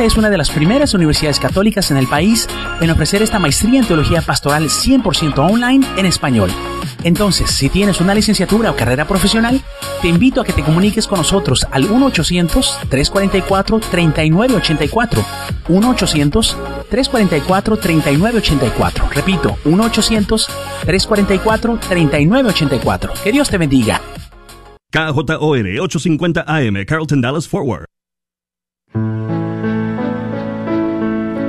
Es una de las primeras universidades católicas en el país en ofrecer esta maestría en teología pastoral 100% online en español. Entonces, si tienes una licenciatura o carrera profesional, te invito a que te comuniques con nosotros al 1-800-344-3984. 1-800-344-3984. Repito, 1-800-344-3984. Que Dios te bendiga. KJOR 850 AM, Carlton Dallas Forward.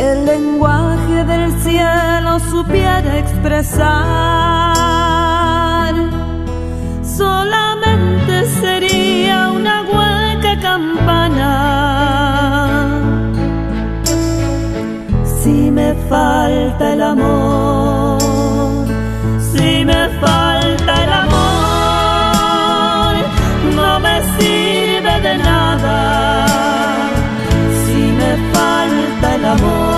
el lenguaje del cielo supiera expresar, solamente sería una hueca campana. Si me falta el amor, si me falta el amor, no me sirve de nada. Si me falta el amor,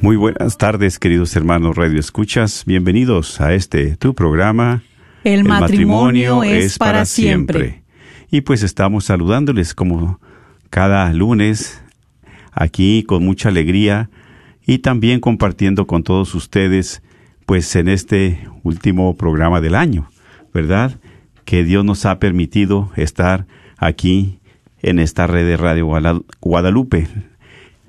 Muy buenas tardes, queridos hermanos Radio Escuchas. Bienvenidos a este tu programa. El matrimonio es para siempre. Y pues estamos saludándoles como cada lunes aquí con mucha alegría y también compartiendo con todos ustedes pues en este último programa del año, ¿verdad? Que Dios nos ha permitido estar aquí en esta red de Radio Guadalupe,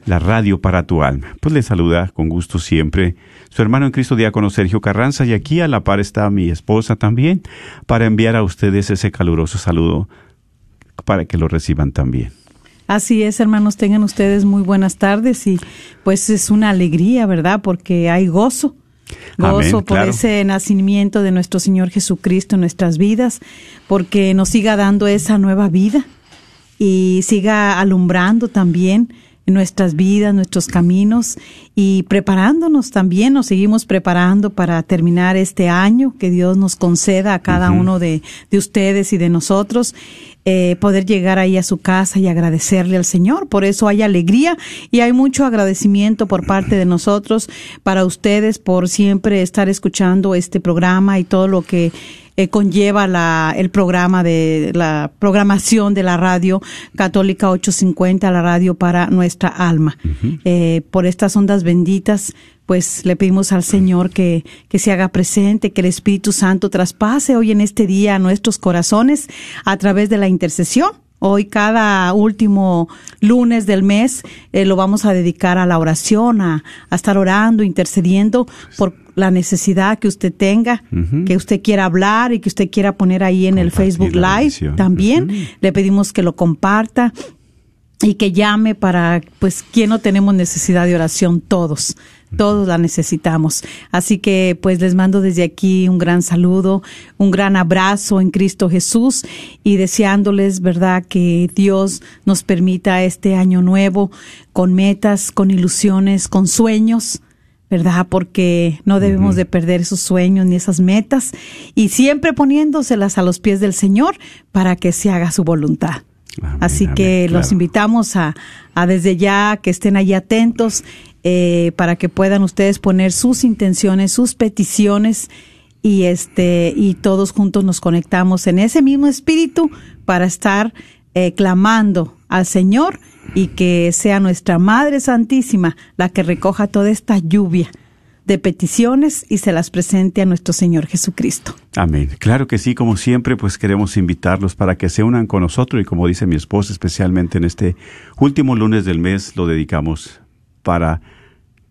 la radio para tu alma. Pues le saluda con gusto siempre su hermano en Cristo diácono Sergio Carranza y aquí a la par está mi esposa también para enviar a ustedes ese caluroso saludo para que lo reciban también. Así es, hermanos, tengan ustedes muy buenas tardes y pues es una alegría, ¿verdad? Porque hay gozo. Gozo Amén, por claro. ese nacimiento de nuestro Señor Jesucristo en nuestras vidas, porque nos siga dando esa nueva vida y siga alumbrando también nuestras vidas, nuestros caminos y preparándonos también, nos seguimos preparando para terminar este año que Dios nos conceda a cada uno de, de ustedes y de nosotros, eh, poder llegar ahí a su casa y agradecerle al Señor. Por eso hay alegría y hay mucho agradecimiento por parte de nosotros para ustedes por siempre estar escuchando este programa y todo lo que eh, conlleva la, el programa de la programación de la radio católica 850, la radio para nuestra alma. Eh, por estas ondas benditas, pues le pedimos al Señor que, que se haga presente, que el Espíritu Santo traspase hoy en este día a nuestros corazones a través de la intercesión. Hoy cada último lunes del mes eh, lo vamos a dedicar a la oración, a, a estar orando, intercediendo por la necesidad que usted tenga, que usted quiera hablar y que usted quiera poner ahí en el Facebook Live también. Le pedimos que lo comparta y que llame para, pues, ¿quién no tenemos necesidad de oración? Todos, todos la necesitamos. Así que, pues, les mando desde aquí un gran saludo, un gran abrazo en Cristo Jesús y deseándoles, ¿verdad?, que Dios nos permita este año nuevo con metas, con ilusiones, con sueños. ¿Verdad? Porque no debemos de perder esos sueños ni esas metas y siempre poniéndoselas a los pies del Señor para que se haga su voluntad. Amén, Así amén, que los invitamos a, a desde ya que estén ahí atentos eh, para que puedan ustedes poner sus intenciones, sus peticiones y este y todos juntos nos conectamos en ese mismo espíritu para estar eh, clamando al Señor y que sea nuestra Madre Santísima la que recoja toda esta lluvia de peticiones y se las presente a nuestro Señor Jesucristo. Amén. Claro que sí, como siempre, pues queremos invitarlos para que se unan con nosotros y como dice mi esposa, especialmente en este último lunes del mes, lo dedicamos para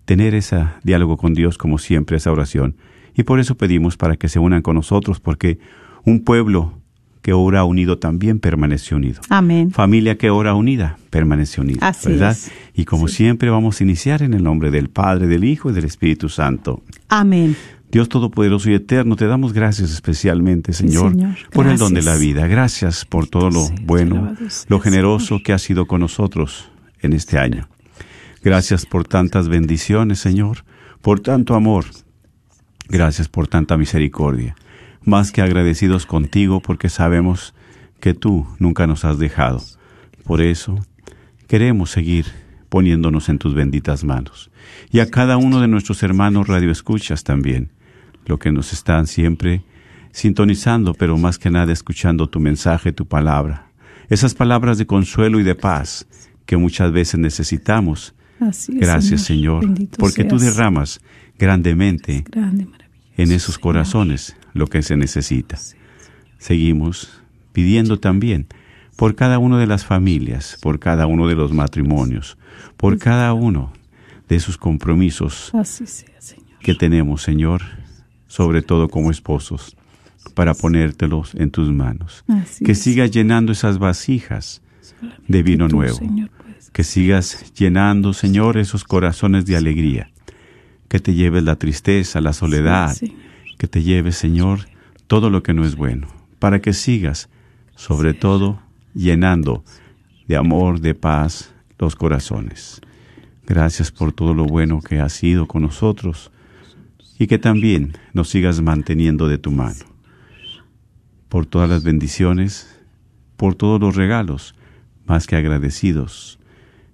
tener ese diálogo con Dios, como siempre, esa oración. Y por eso pedimos para que se unan con nosotros, porque un pueblo que ora unido también permanece unido. Amén. Familia que ora unida permanece unida, Así ¿verdad? es. Y como siempre vamos a iniciar en el nombre del Padre, del Hijo y del Espíritu Santo. Amén. Dios Todopoderoso y Eterno, te damos gracias especialmente, Señor, Señor. por el don de la vida. Gracias por todo lo bueno, lo generoso que has sido con nosotros en este año. Gracias por tantas bendiciones, Señor, por tanto amor. Gracias por tanta misericordia. Más que agradecidos contigo porque sabemos que tú nunca nos has dejado. Por eso queremos seguir poniéndonos en tus benditas manos. Y a cada uno de nuestros hermanos radioescuchas también, lo que nos están siempre sintonizando, pero más que nada escuchando tu mensaje, tu palabra. Esas palabras de consuelo y de paz que muchas veces necesitamos. Así es, Gracias, Señor, porque tú derramas grandemente Grande, en esos Señor. corazones lo que se necesita. Seguimos pidiendo también por cada una de las familias, por cada uno de los matrimonios, por cada uno de esos compromisos Así sea, Señor. que tenemos, Señor, sobre todo como esposos, para ponértelos en tus manos. Así que sigas llenando esas vasijas de vino Tú, nuevo. Señor, Que sigas llenando, Señor, esos corazones de alegría. Que te lleves la tristeza, la soledad. Sí. Que te lleves, Señor, todo lo que no es bueno. Para que sigas, sobre todo, llenando de amor, de paz, los corazones. Gracias por todo lo bueno que has sido con nosotros y que también nos sigas manteniendo de tu mano. Por todas las bendiciones, por todos los regalos, más que agradecidos.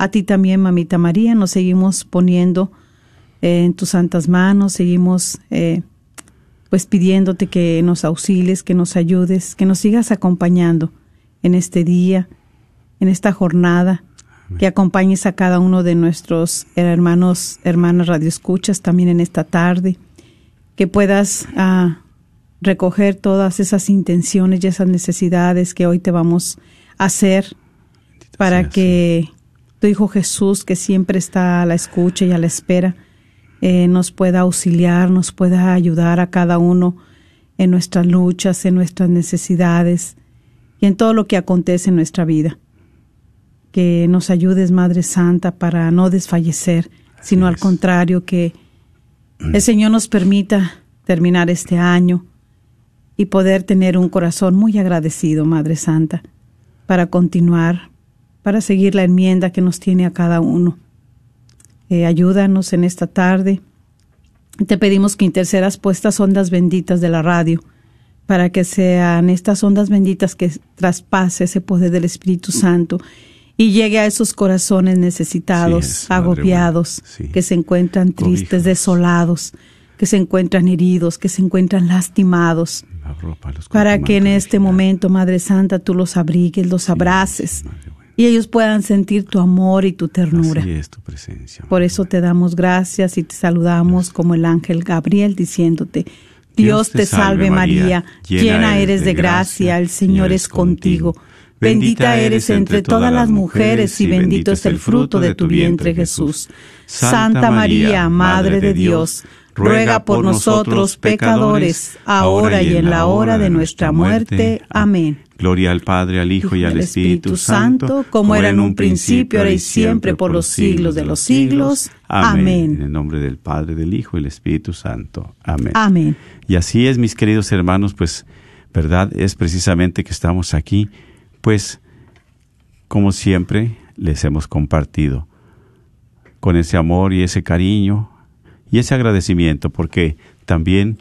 A ti también, mamita María, nos seguimos poniendo eh, en tus santas manos, seguimos eh, pues pidiéndote que nos auxilies, que nos ayudes, que nos sigas acompañando en este día, en esta jornada, que acompañes a cada uno de nuestros hermanos, hermanas radioescuchas también en esta tarde, que puedas ah, recoger todas esas intenciones y esas necesidades que hoy te vamos a hacer para que tu Hijo Jesús, que siempre está a la escucha y a la espera, eh, nos pueda auxiliar, nos pueda ayudar a cada uno en nuestras luchas, en nuestras necesidades y en todo lo que acontece en nuestra vida. Que nos ayudes, Madre Santa, para no desfallecer, sino al contrario, que el Señor nos permita terminar este año y poder tener un corazón muy agradecido, Madre Santa, para continuar, para seguir la enmienda que nos tiene a cada uno. Eh, ayúdanos en esta tarde. Te pedimos que intercedas por estas ondas benditas de la radio, para que sean estas ondas benditas que traspase ese poder del Espíritu Santo y llegue a esos corazones necesitados, Sí es, Madre agobiados, sí. que se encuentran tristes, desolados, que se encuentran heridos, que se encuentran lastimados, La ropa, los para que en este momento, Madre Santa, tú los abrigues, los abraces Madre. Y ellos puedan sentir tu amor y tu ternura. Así es tu presencia. Por eso te damos gracias y te saludamos como el ángel Gabriel diciéndote, Dios te salve María, llena eres de gracia, el Señor es contigo. Bendita eres entre todas las mujeres y bendito es el fruto de tu vientre Jesús. Santa María, Madre de Dios, ruega por nosotros pecadores, ahora y en la hora de nuestra muerte. Amén. Gloria al Padre, al Hijo y al Espíritu Santo, como era en un principio, ahora y siempre, por los siglos de los siglos. Amén. En el nombre del Padre, del Hijo y del Espíritu Santo. Amén. Amén. Y así es, mis queridos hermanos, pues, ¿verdad? Es precisamente que estamos aquí, pues, como siempre, les hemos compartido con ese amor y ese cariño y ese agradecimiento, porque también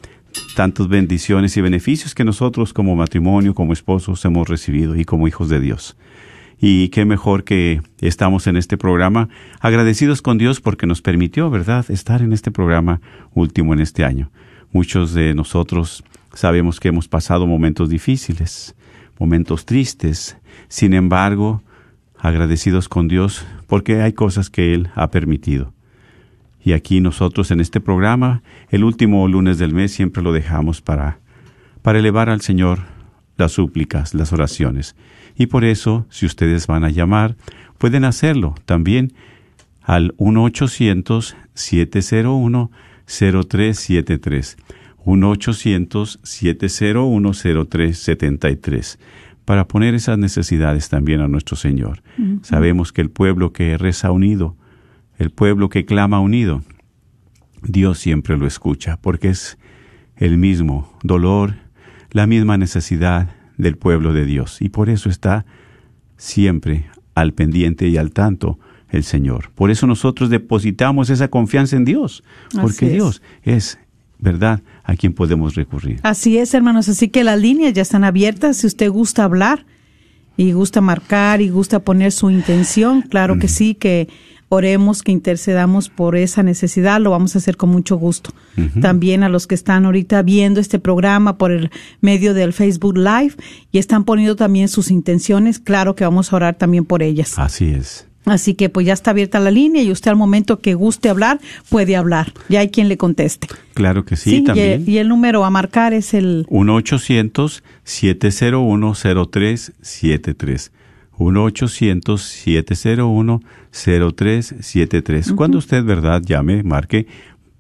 tantas bendiciones y beneficios que nosotros como matrimonio, como esposos hemos recibido y como hijos de Dios. Y qué mejor que estamos en este programa agradecidos con Dios porque nos permitió, ¿verdad?, estar en este programa último en este año. Muchos de nosotros sabemos que hemos pasado momentos difíciles, momentos tristes. Sin embargo, agradecidos con Dios porque hay cosas que Él ha permitido. Y aquí nosotros en este programa, el último lunes del mes, siempre lo dejamos para, para elevar al Señor las súplicas, las oraciones. Y por eso, si ustedes van a llamar, pueden hacerlo también al 1-800-701-0373. 1-800-701-0373 para poner esas necesidades también a nuestro Señor. Sabemos que el pueblo que reza unido, el pueblo que clama unido, Dios siempre lo escucha, porque es el mismo dolor, la misma necesidad del pueblo de Dios, y por eso está siempre al pendiente y al tanto el Señor. Por eso nosotros depositamos esa confianza en Dios, porque es. Dios es, ¿verdad?, a quien podemos recurrir. Así es, hermanos. Así que las líneas ya están abiertas. Si usted gusta hablar y gusta marcar y gusta poner su intención, claro que sí, que oremos, que intercedamos por esa necesidad, lo vamos a hacer con mucho gusto. También a los que están ahorita viendo este programa por el medio del Facebook Live y están poniendo también sus intenciones, claro que vamos a orar también por ellas. Así es. Así que pues ya está abierta la línea y usted al momento que guste hablar puede hablar. Ya hay quien le conteste. Claro que sí, y, también. el, y el número a marcar es el 1-800-701-0373. 1-800-701-0373. Cuando usted, ¿verdad?, llame, marque,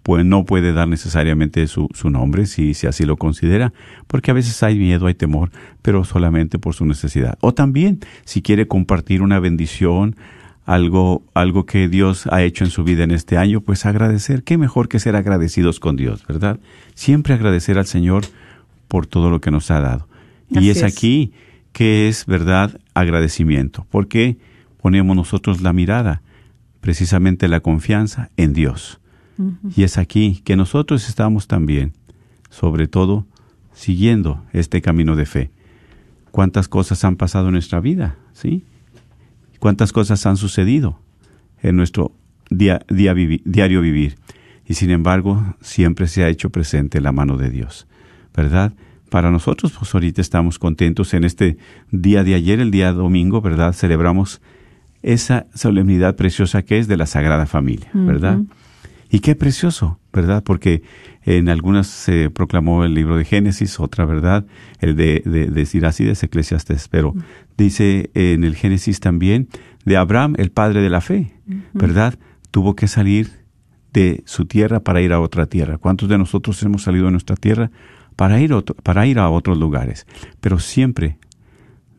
pues no puede dar necesariamente su, su nombre, si, si así lo considera, porque a veces hay miedo, hay temor, pero solamente por su necesidad. O también, si quiere compartir una bendición, algo, algo que Dios ha hecho en su vida en este año, pues agradecer. Qué mejor que ser agradecidos con Dios, ¿verdad? Siempre agradecer al Señor por todo lo que nos ha dado. Así y es es. aquí que es, ¿verdad?, agradecimiento. porque ponemos nosotros la mirada? Precisamente la confianza en Dios. Y es aquí que nosotros estamos también, sobre todo, siguiendo este camino de fe. ¿Cuántas cosas han pasado en nuestra vida? ¿Sí? ¿Cuántas cosas han sucedido en nuestro día, día vivi- diario vivir? Y sin embargo, siempre se ha hecho presente la mano de Dios, ¿verdad? Para nosotros, pues ahorita estamos contentos en este día de ayer, el día domingo, ¿verdad? Celebramos esa solemnidad preciosa que es de la Sagrada Familia, ¿verdad? Y qué precioso, ¿verdad? Porque en algunas se proclamó el libro de Génesis, otra, ¿verdad? El de, de, de Siracides, Eclesiastes, pero dice en el Génesis también de Abraham, el padre de la fe, ¿verdad? Tuvo que salir de su tierra para ir a otra tierra. ¿Cuántos de nosotros hemos salido de nuestra tierra para ir, otro- para ir a otros lugares? Pero siempre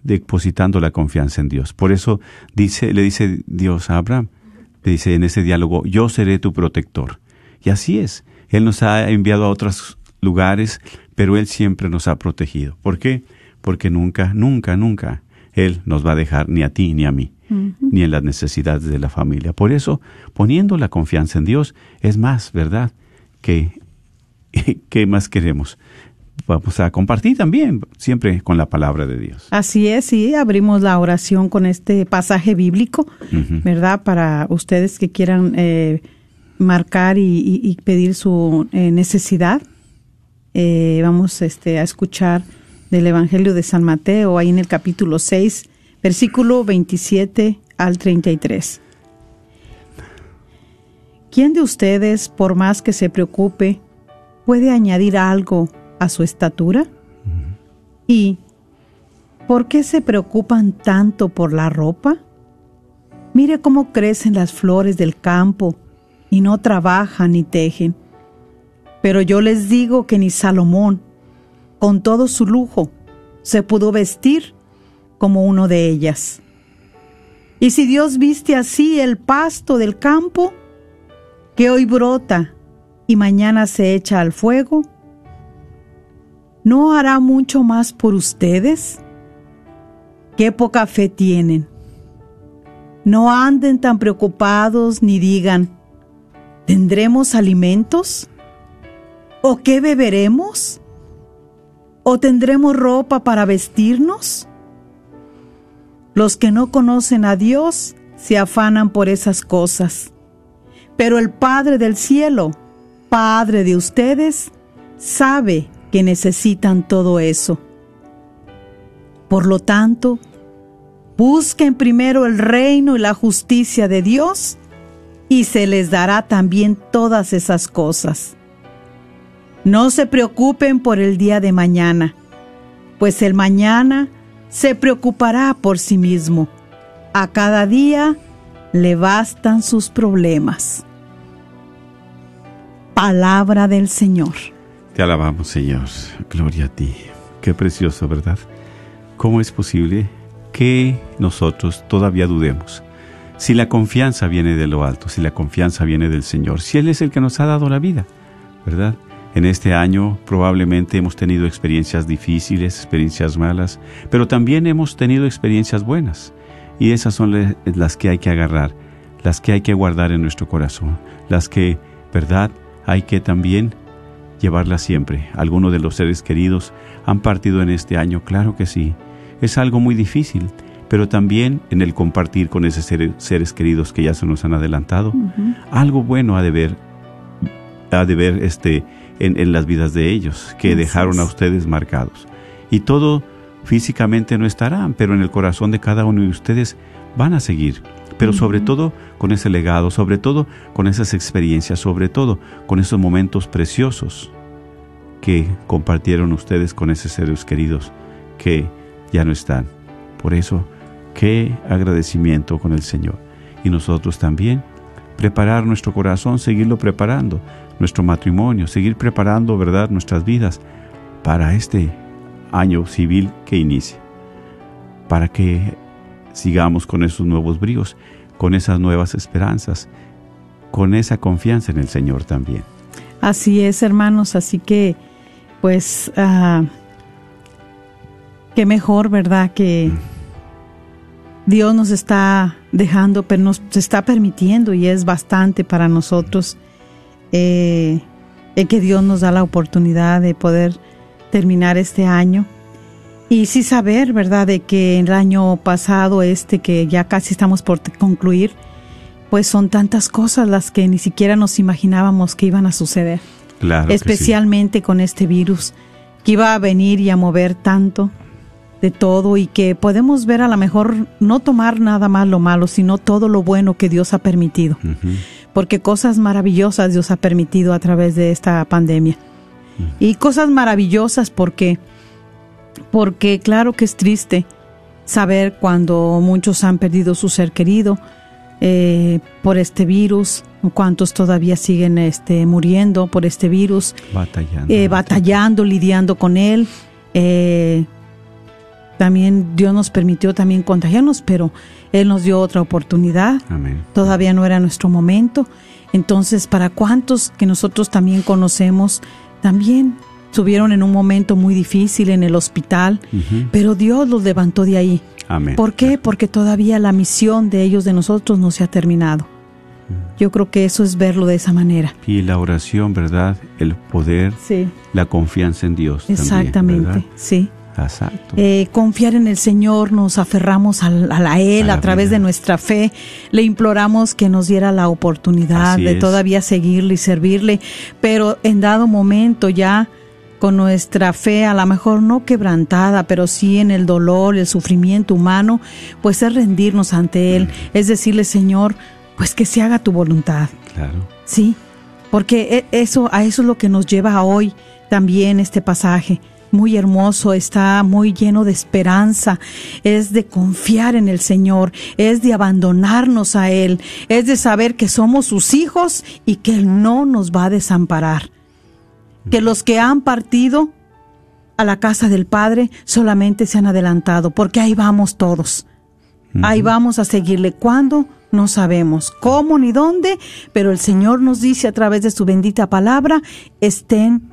depositando la confianza en Dios. Por eso dice, le dice Dios a Abraham, le dice en ese diálogo, yo seré tu protector. Y así es. Él nos ha enviado a otros lugares, pero Él siempre nos ha protegido. ¿Por qué? Porque nunca, nunca, nunca Él nos va a dejar ni a ti ni a mí, ni en las necesidades de la familia. Por eso, poniendo la confianza en Dios, es más, ¿verdad? Que, ¿qué más queremos? Vamos a compartir también, siempre con la palabra de Dios. Así es, y abrimos la oración con este pasaje bíblico. ¿verdad? Para ustedes que quieran eh, marcar y, y- y pedir su eh, necesidad. Eh, vamos este, a escuchar del Evangelio de San Mateo, ahí en el capítulo 6, versículo 27 al 33. ¿Quién de ustedes, por más que se preocupe, puede añadir algo a su estatura? ¿Y por qué se preocupan tanto por la ropa? Mire cómo crecen las flores del campo y no trabajan ni tejen. Pero yo les digo que ni Salomón, con todo su lujo, se pudo vestir como uno de ellas. Y si Dios viste así el pasto del campo, que hoy brota y mañana se echa al fuego, ¿no hará mucho más por ustedes? ¿Qué poca fe tienen? No anden tan preocupados ni digan, ¿tendremos alimentos? ¿O qué beberemos? ¿O tendremos ropa para vestirnos? Los que no conocen a Dios se afanan por esas cosas. Pero el Padre del cielo, Padre de ustedes, sabe que necesitan todo eso. Por lo tanto, busquen primero el reino y la justicia de Dios y se les dará también todas esas cosas. No se preocupen por el día de mañana, pues el mañana se preocupará por sí mismo. A cada día le bastan sus problemas. Palabra del Señor. Te alabamos, Señor. Gloria a ti. Qué precioso, ¿verdad? ¿Cómo es posible que nosotros todavía dudemos? Si la confianza viene de lo alto, si la confianza viene del Señor, si Él es el que nos ha dado la vida, ¿verdad? En este año probablemente hemos tenido experiencias difíciles, experiencias malas, pero también hemos tenido experiencias buenas. Y esas son las que hay que agarrar, las que hay que guardar en nuestro corazón, las que, ¿verdad? Hay que también llevarlas siempre. Algunos de los seres queridos han partido en este año, claro que sí. Es algo muy difícil, pero también en el compartir con esos seres, queridos que ya se nos han adelantado, algo bueno ha de ver, ha de ver este, en, las vidas de ellos, que dejaron a ustedes marcados. Y todo físicamente no estarán, pero en el corazón de cada uno de ustedes van a seguir. Pero sobre todo con ese legado, sobre todo con esas experiencias, sobre todo con esos momentos preciosos que compartieron ustedes con esos seres queridos que ya no están. Por eso, qué agradecimiento con el Señor. Y nosotros también preparar nuestro corazón, seguirlo preparando, nuestro matrimonio, seguir preparando, ¿verdad?, nuestras vidas para este año civil que inicia, para que sigamos con esos nuevos bríos, con esas nuevas esperanzas, con esa confianza en el Señor también. Así es, hermanos, así que, pues, uh, qué mejor, ¿verdad?, que mm. Dios nos está dejando, pero nos está permitiendo y es bastante para nosotros eh, que Dios nos da la oportunidad de poder terminar este año. Y sí saber, ¿verdad?, de que el año pasado, este que ya casi estamos por concluir, pues son tantas cosas las que ni siquiera nos imaginábamos que iban a suceder. Claro. Especialmente con este virus, que iba a venir y a mover tanto de todo y que podemos ver a lo mejor no tomar nada más lo malo, sino todo lo bueno que Dios ha permitido porque cosas maravillosas Dios ha permitido a través de esta pandemia. Y cosas maravillosas porque, porque claro que es triste saber cuando muchos han perdido su ser querido eh, por este virus, cuántos todavía siguen este, muriendo por este virus, batallando, eh, batallando lidiando con él. Eh, también Dios nos permitió también contagiarnos, pero Él nos dio otra oportunidad. Todavía no era nuestro momento. Entonces, para cuántos que nosotros también conocemos, también estuvieron en un momento muy difícil en el hospital, pero Dios los levantó de ahí. Amén. ¿Por qué? Porque todavía la misión de ellos, de nosotros, no se ha terminado. Yo creo que eso es verlo de esa manera. Y la oración, ¿verdad? El poder, sí. la confianza en Dios. Exactamente, sí. Exacto. Eh, confiar en el Señor, nos aferramos a, a, Él a, través de nuestra fe, le imploramos que nos diera la oportunidad de todavía seguirle y servirle, pero en dado momento ya con nuestra fe a lo mejor no quebrantada, pero sí en el dolor, el sufrimiento humano, pues es rendirnos ante Él, mm. es decirle Señor, pues que se haga tu voluntad. Claro. Sí, porque e, eso, a eso es lo que nos lleva a hoy también este pasaje muy hermoso, está muy lleno de esperanza, es de confiar en el Señor, es de abandonarnos a Él, es de saber que somos sus hijos y que Él no nos va a desamparar. Que los que han partido a la casa del Padre solamente se han adelantado, porque ahí vamos todos. Ahí vamos a seguirle. ¿Cuándo? No sabemos cómo ni dónde, pero el Señor nos dice a través de su bendita palabra, estén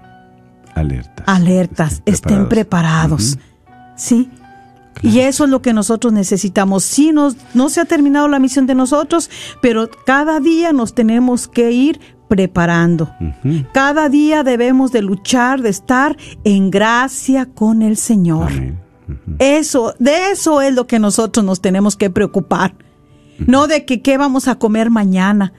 alertas. Alertas, estén preparados. ¿Sí? Y eso es lo que nosotros necesitamos. Sí, nos, no se ha terminado la misión de nosotros, pero cada día nos tenemos que ir preparando. Cada día debemos de luchar, de estar en gracia con el Señor. Eso, de eso es lo que nosotros nos tenemos que preocupar. No de que qué vamos a comer mañana,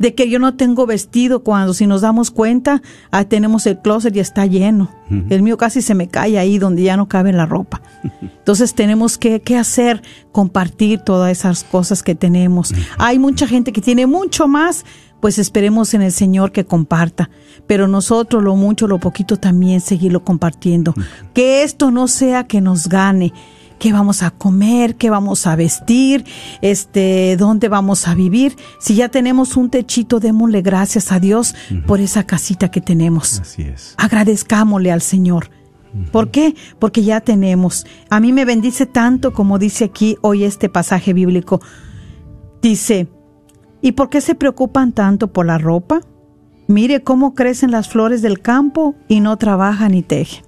de que yo no tengo vestido cuando si nos damos cuenta, ah, tenemos el closet y está lleno. El mío casi se me cae ahí donde ya no cabe la ropa. Entonces tenemos que, que hacer, compartir todas esas cosas que tenemos. Hay mucha gente que tiene mucho más, pues esperemos en el Señor que comparta. Pero nosotros lo mucho, lo poquito también seguirlo compartiendo. Que esto no sea que nos gane qué vamos a comer, qué vamos a vestir, este, dónde vamos a vivir. Si ya tenemos un techito, démosle gracias a Dios por esa casita que tenemos. Así es. Agradezcámosle al Señor. ¿Por qué? Porque ya tenemos. A mí me bendice tanto como dice aquí hoy este pasaje bíblico. Dice, ¿y por qué se preocupan tanto por la ropa? Mire cómo crecen las flores del campo y no trabajan ni tejen.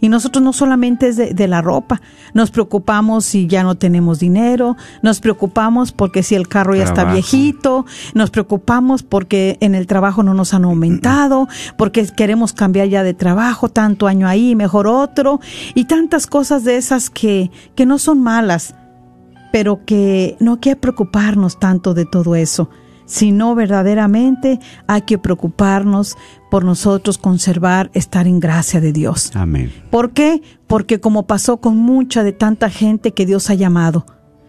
Y nosotros no solamente es de, la ropa, nos preocupamos si ya no tenemos dinero, nos preocupamos porque si el carro ya está viejito, nos preocupamos porque en el trabajo no nos han aumentado, porque queremos cambiar ya de trabajo, tanto año ahí, mejor otro, y tantas cosas de esas que, que no son malas, pero que no hay que preocuparnos tanto de todo eso sino verdaderamente hay que preocuparnos por nosotros conservar, estar en gracia de Dios. Amén. ¿Por qué? Porque como pasó con mucha de tanta gente que Dios ha llamado,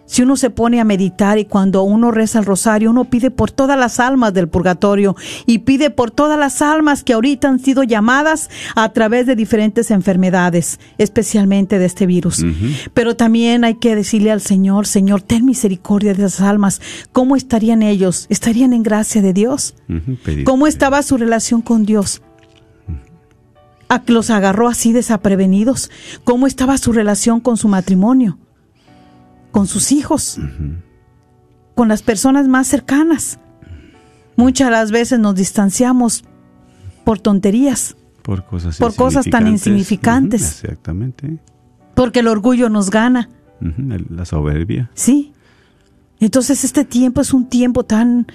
si uno se pone a meditar y cuando uno reza el rosario, uno pide por todas las almas del purgatorio y pide por todas las almas que ahorita han sido llamadas a través de diferentes enfermedades, especialmente de este virus. Pero también hay que decirle al Señor, Señor, ten misericordia de esas almas. ¿Cómo estarían ellos? ¿Estarían en gracia de Dios? ¿Cómo estaba su relación con Dios? ¿A que los agarró así desaprevenidos? ¿Cómo estaba su relación con su matrimonio? Con sus hijos, con las personas más cercanas. Muchas las veces nos distanciamos por tonterías, por cosas, por cosas tan insignificantes. exactamente. Porque el orgullo nos gana. La soberbia. Sí. Entonces este tiempo es un tiempo tan,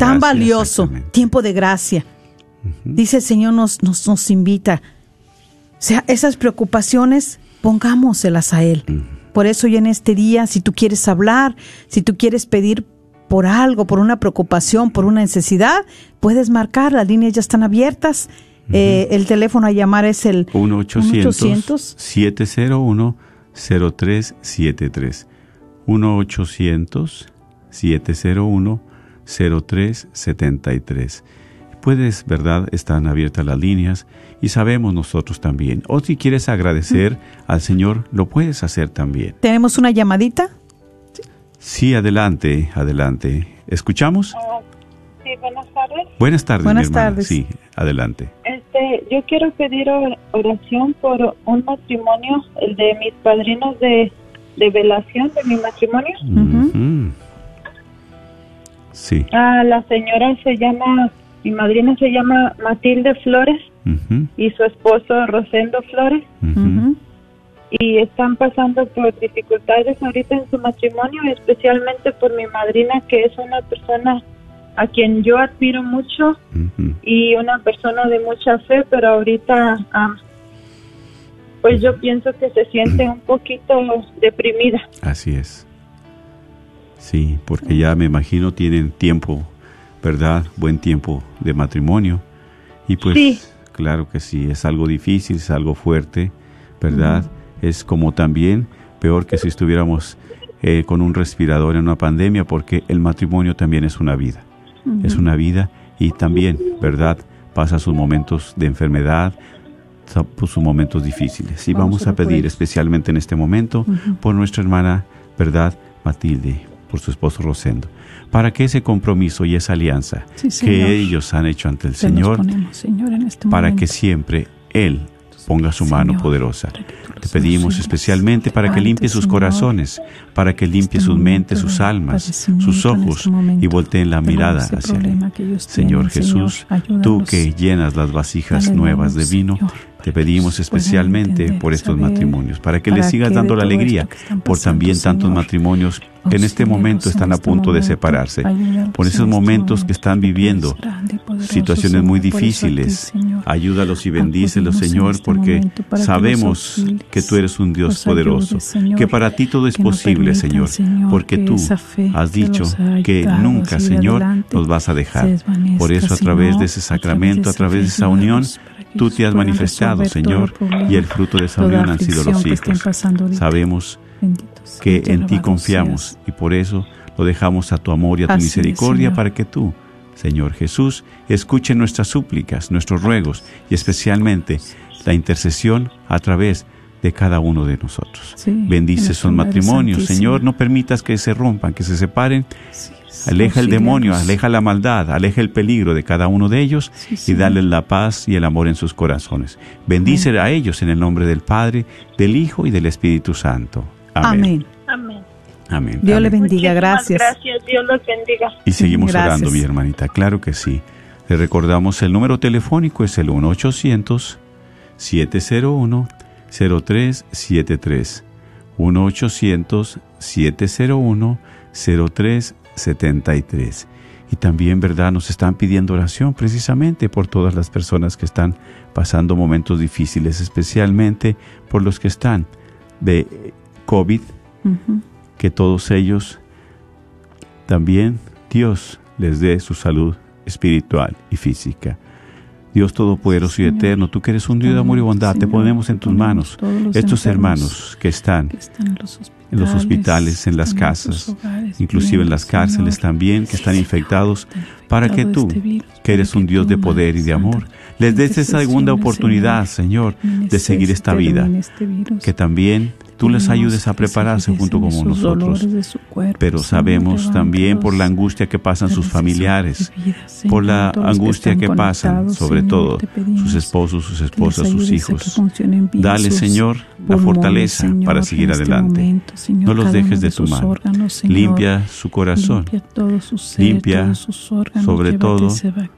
tan valioso, tiempo de gracia. Dice el Señor nos, nos, nos invita. O sea, esas preocupaciones pongámoselas a Él. Por eso hoy en este día, si tú quieres hablar, si tú quieres pedir por algo, por una preocupación, por una necesidad, puedes marcar, las líneas ya están abiertas. Eh, el teléfono a llamar es el 1-800-701-0373. 1-800-701-0373 puedes, ¿verdad? Están abiertas las líneas y sabemos nosotros también. O si quieres agradecer al Señor, lo puedes hacer también. ¿Tenemos una llamadita? Sí, adelante, adelante. ¿Escuchamos? Ah, sí, buenas tardes. Buenas tardes, buenas mi tardes. Sí, adelante. Este, yo quiero pedir oración por un matrimonio, el de mis padrinos de, de velación de mi matrimonio. Sí. Ah, la señora se llama mi madrina se llama Matilde Flores y su esposo Rosendo Flores. Y están pasando por dificultades ahorita en su matrimonio, especialmente por mi madrina, que es una persona a quien yo admiro mucho y una persona de mucha fe, pero ahorita pues yo pienso que se siente un poquito deprimida. Así es. Sí, porque ya me imagino tienen tiempo ¿verdad? Buen tiempo de matrimonio. Y pues, claro que sí, es algo difícil, es algo fuerte, ¿verdad? Es como también peor que si estuviéramos eh, con un respirador en una pandemia, porque el matrimonio también es una vida. Es una vida y también, ¿verdad? Pasa sus momentos de enfermedad, sus momentos difíciles. Y vamos, a pedir especialmente en este momento por nuestra hermana, ¿verdad? Matilde, por su esposo Rosendo para que ese compromiso y esa alianza que ellos han hecho ante el Señor, este para que siempre Él ponga su mano poderosa. Te pedimos especialmente para que limpie sus corazones, para que limpie sus mentes, sus almas, sus ojos y volteen la mirada hacia Él. Señor Jesús, tú que llenas las vasijas nuevas de vino, te pedimos especialmente por estos matrimonios, para que les sigas dando la alegría por también tantos matrimonios que en este momento están a este punto de separarse, por esos momentos que están viviendo situaciones muy difíciles, Ayúdalos y bendícelos, Señor, este porque sabemos que tú eres un Dios poderoso, que para ti todo es posible, Señor, porque tú has dicho que nunca, Señor, nos vas a dejar. Por eso, a través de ese sacramento, a través de esa unión, tú te has manifestado, Señor, y el fruto de esa unión han sido los hijos. Sabemos que en ti confiamos y por eso lo dejamos a tu amor y a tu misericordia para que tú, Señor Jesús, escuche nuestras súplicas, nuestros ruegos y especialmente la intercesión a través de cada uno de nosotros. Bendice sus matrimonios, Señor, no permitas que se rompan, que se separen. Aleja el demonio, aleja la maldad, aleja el peligro de cada uno de ellos y dale la paz y el amor en sus corazones. Bendice a ellos en el nombre del Padre, del Hijo y del Espíritu Santo. Amén. Amén. Amén. Dios le bendiga, Muchísimas gracias. Gracias, Dios los bendiga. Y seguimos Gracias. orando, mi hermanita. Claro que sí. Le recordamos el número telefónico es el 1-800-701-0373. 1-800-701-0373. Y también, ¿verdad? Nos están pidiendo oración precisamente por todas las personas que están pasando momentos difíciles, especialmente por los que están de COVID, que todos ellos también Dios les dé su salud espiritual y física. Dios Todopoderoso y Señor. Eterno, tú que eres un Dios de amor y bondad, te ponemos en tus manos estos enfermos hermanos que están que están en los hospitales, en los hospitales, en las casas, inclusive en las cárceles también, que están infectados, para que tú, este que eres un Dios de poder y de amor, les des esa segunda oportunidad, Señor, de seguir esta vida, este que también tú les ayudes a prepararse junto con sus nosotros. Pero sabemos también por la angustia que pasan sus familiares, por la todos angustia que pasan, sobre todo sus esposos, sus esposas, sus hijos. Dale, sus Señor, la fortaleza para seguir este adelante. No los dejes de tu sus mano. órganos. Limpia su corazón, Limpia sobre todo,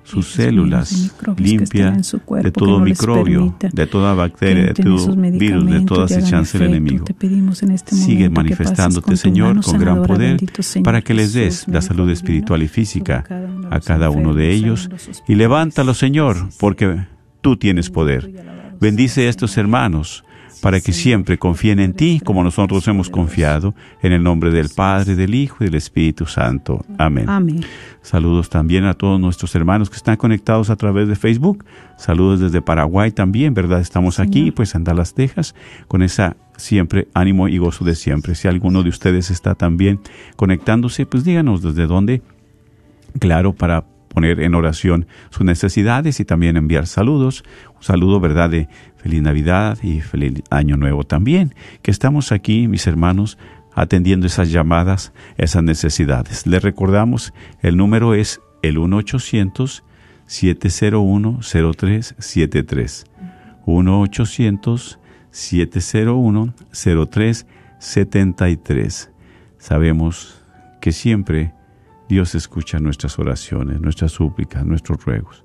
sus células, limpia de todo microbio, de toda bacteria, de todo virus, de toda acechanza del enemigo. Este Sigue manifestándote, Señor, con gran poder, para que les des la salud espiritual y física a cada uno de ellos. Y levántalo, Señor, porque tú tienes poder. Bendice a estos hermanos para que siempre confíen en ti como nosotros hemos confiado, en el nombre del Padre, del Hijo y del Espíritu Santo. Amén. Amén. Saludos también a todos nuestros hermanos que están conectados a través de Facebook. Saludos desde Paraguay también, ¿verdad? Estamos aquí, pues en Dallas, Texas, con esa siempre ánimo y gozo de siempre. Si alguno de ustedes está también conectándose, pues díganos desde dónde. Claro, para poner en oración sus necesidades y también enviar saludos. Un saludo, ¿verdad? De feliz Navidad y feliz Año Nuevo también. Que estamos aquí, mis hermanos, atendiendo esas llamadas, esas necesidades. Les recordamos, el número es el 1-800-701-0373. 1-800-701-0373. Sabemos que siempre Dios escucha nuestras oraciones, nuestras súplicas, nuestros ruegos.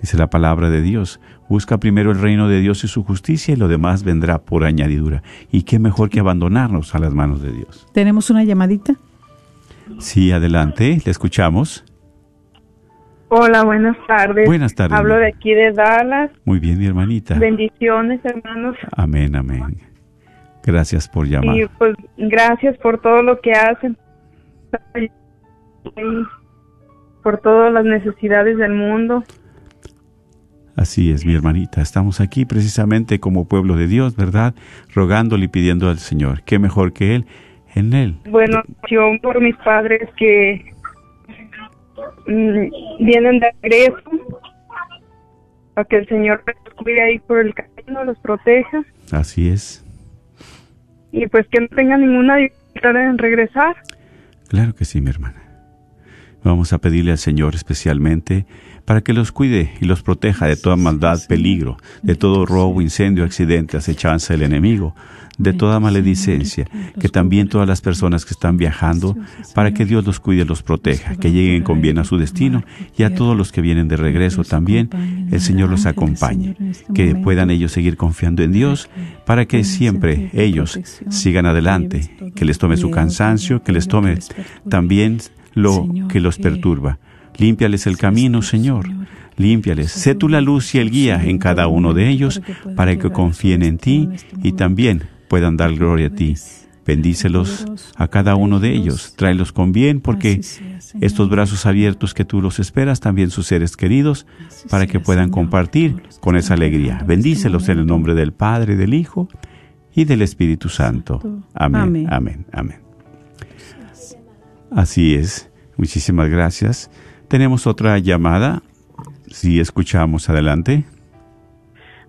Dice la palabra de Dios, busca primero el reino de Dios y su justicia y lo demás vendrá por añadidura. ¿Y qué mejor que abandonarnos a las manos de Dios? ¿Tenemos una llamadita? Sí, adelante, le escuchamos. Hola, buenas tardes. Buenas tardes. Hablo de aquí de Dallas. Muy bien, mi hermanita. Bendiciones, hermanos. Amén, amén. Gracias por llamar. Y pues gracias por todo lo que hacen. Por todas las necesidades del mundo. Así es, mi hermanita. Estamos aquí precisamente como pueblo de Dios, ¿verdad? Rogándole y pidiendo al Señor. ¿Qué mejor que Él? En Él. Bueno, yo por mis padres que mm, vienen de regreso. Para que el Señor los cuide ahí por el camino, los proteja. Así es. Y pues que no tengan ninguna dificultad en regresar. Claro que sí, mi hermana. Vamos a pedirle al Señor especialmente para que los cuide y los proteja de toda maldad, peligro, de todo robo, incendio, accidente, acechanza del enemigo, de toda maledicencia, que también todas las personas que están viajando, para que Dios los cuide los proteja, que lleguen con bien a su destino y a todos los que vienen de regreso también, el Señor los acompañe, que puedan ellos seguir confiando en Dios, para que siempre ellos sigan adelante, que les tome su cansancio, que les tome también lo que los perturba, Límpiales el camino, Señor. Límpiales. Sé tú la luz y el guía en cada uno de ellos para que confíen en ti y también puedan dar gloria a ti. Bendícelos a cada uno de ellos. Tráelos con bien porque estos brazos abiertos que tú los esperas, también sus seres queridos, para que puedan compartir con esa alegría. Bendícelos en el nombre del Padre, del Hijo y del Espíritu Santo. Amén, amén, amén. Así es. Muchísimas gracias. Tenemos otra llamada. Si escuchamos, adelante.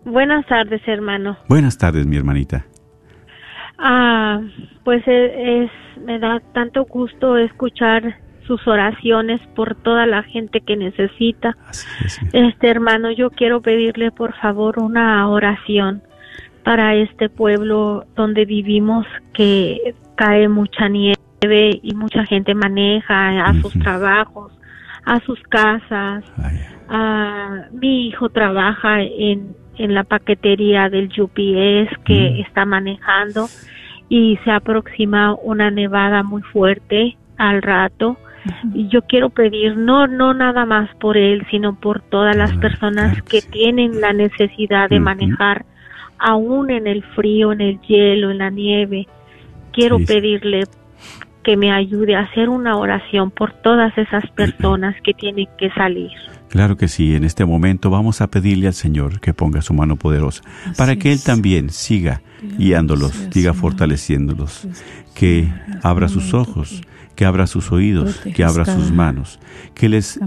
Buenas tardes, hermano. Buenas tardes, mi hermanita. Ah, pues e, es, me da tanto gusto escuchar sus oraciones por toda la gente que necesita. este hermano, yo quiero pedirle por favor una oración para este pueblo donde vivimos que cae mucha nieve y mucha gente maneja a sus trabajos, a sus casas. Ah, mi hijo trabaja en, en la paquetería del UPS que está manejando y se aproxima una nevada muy fuerte al rato. Y yo quiero pedir no no nada más por él sino por todas las personas que tienen la necesidad de manejar aún en el frío en el hielo en la nieve. Quiero pedirle que me ayude a hacer una oración por todas esas personas que tienen que salir. Claro que sí, en este momento vamos a pedirle al Señor que ponga su mano poderosa para que Él también siga guiándolos, siga fortaleciéndolos, que abra sus ojos, que abra sus oídos, que abra sus manos, que les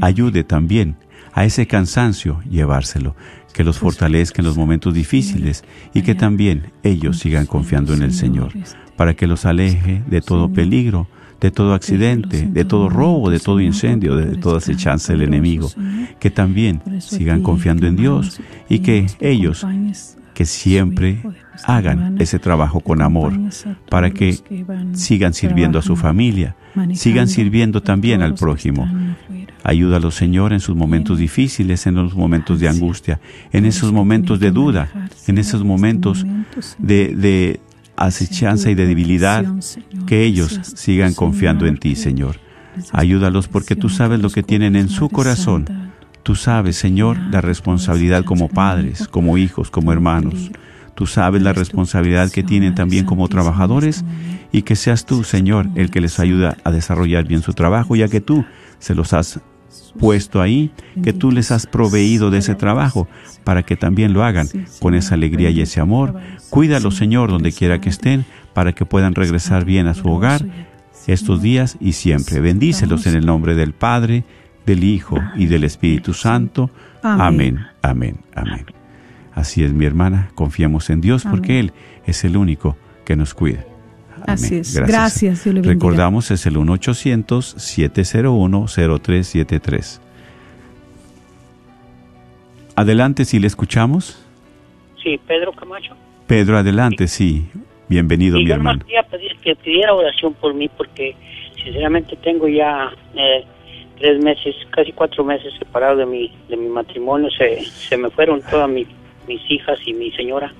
ayude también a ese cansancio llevárselo, que los fortalezca en los momentos difíciles y que también ellos sigan confiando en el Señor, para que los aleje de todo peligro, de todo accidente, de todo robo, de todo incendio, de toda acechanza del enemigo, que también sigan confiando en Dios y que ellos que siempre hagan ese trabajo con amor para que sigan sirviendo a su familia, sigan sirviendo también al prójimo. Ayúdalo, Señor, en sus momentos difíciles, en los momentos de angustia, en esos momentos de duda, en esos momentos de, de, acechanza y de debilidad, que ellos sigan confiando en ti, Señor. Ayúdalos porque tú sabes lo que tienen en su corazón. Tú sabes, Señor, la responsabilidad como padres, como hijos, como hermanos. Tú sabes la responsabilidad que tienen también como trabajadores y que seas tú, Señor, el que les ayuda a desarrollar bien su trabajo, ya que tú se los has puesto ahí, que tú les has proveído de ese trabajo para que también lo hagan con esa alegría y ese amor. Cuídalos, Señor, donde quiera que estén, para que puedan regresar bien a su hogar estos días y siempre. Bendícelos en el nombre del Padre, del Hijo y del Espíritu Santo. Amén, amén, amén. Así es, mi hermana, confiamos en Dios porque Él es el único que nos cuida. Así es. Gracias. Recordamos, es el 1-800-701-0373. Adelante, si le escuchamos. Sí, Pedro Camacho. Pedro, adelante, sí. Bienvenido, mi hermano. Yo pedir que pidiera oración por mí porque sinceramente tengo ya eh, tres meses, casi cuatro meses separado de mi, de mi matrimonio. Se, se me fueron todas mis hijas y mi señora.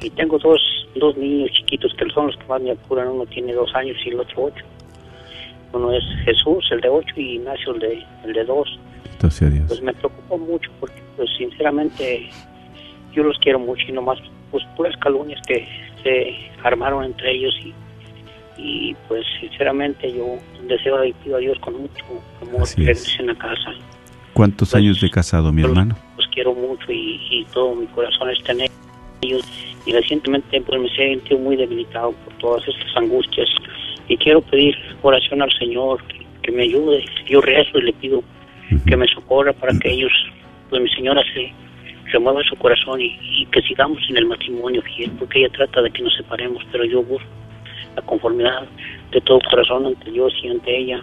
Y tengo dos dos niños chiquitos que son los que más me apuran. Uno tiene dos años y el otro ocho. Uno es Jesús, el de ocho, y Ignacio, el de, el de dos. Pues me preocupa mucho porque, pues sinceramente, yo los quiero mucho y nomás, pues puras calumnias que se armaron entre ellos y, y pues sinceramente yo deseo y pido a Dios con mucho amor que en la casa. ¿Cuántos pues, años de casado, mi hermano? Los quiero mucho y, y todo mi corazón está en ellos y recientemente pues me he sentido muy debilitado por todas estas angustias y quiero pedir oración al Señor que, me ayude. Yo rezo y le pido que me socorra para que ellos, pues mi señora se remueva su corazón y, que sigamos en el matrimonio porque ella trata de que nos separemos, pero yo busco la conformidad de todo corazón ante Dios y ante ella.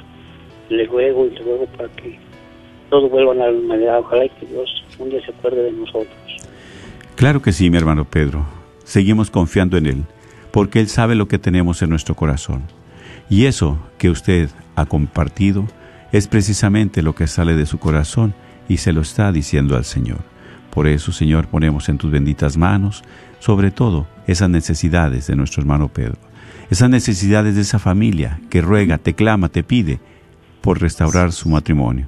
Le ruego y le ruego para que todo vuelva a la normalidad. Ojalá y que Dios un día se acuerde de nosotros. Claro que sí, mi hermano Pedro seguimos confiando en Él, porque Él sabe lo que tenemos en nuestro corazón. Y eso que usted ha compartido es precisamente lo que sale de su corazón y se lo está diciendo al Señor. Por eso, Señor, ponemos en tus benditas manos, sobre todo, esas necesidades de nuestro hermano Pedro, esas necesidades de esa familia que ruega, te clama, te pide por restaurar su matrimonio.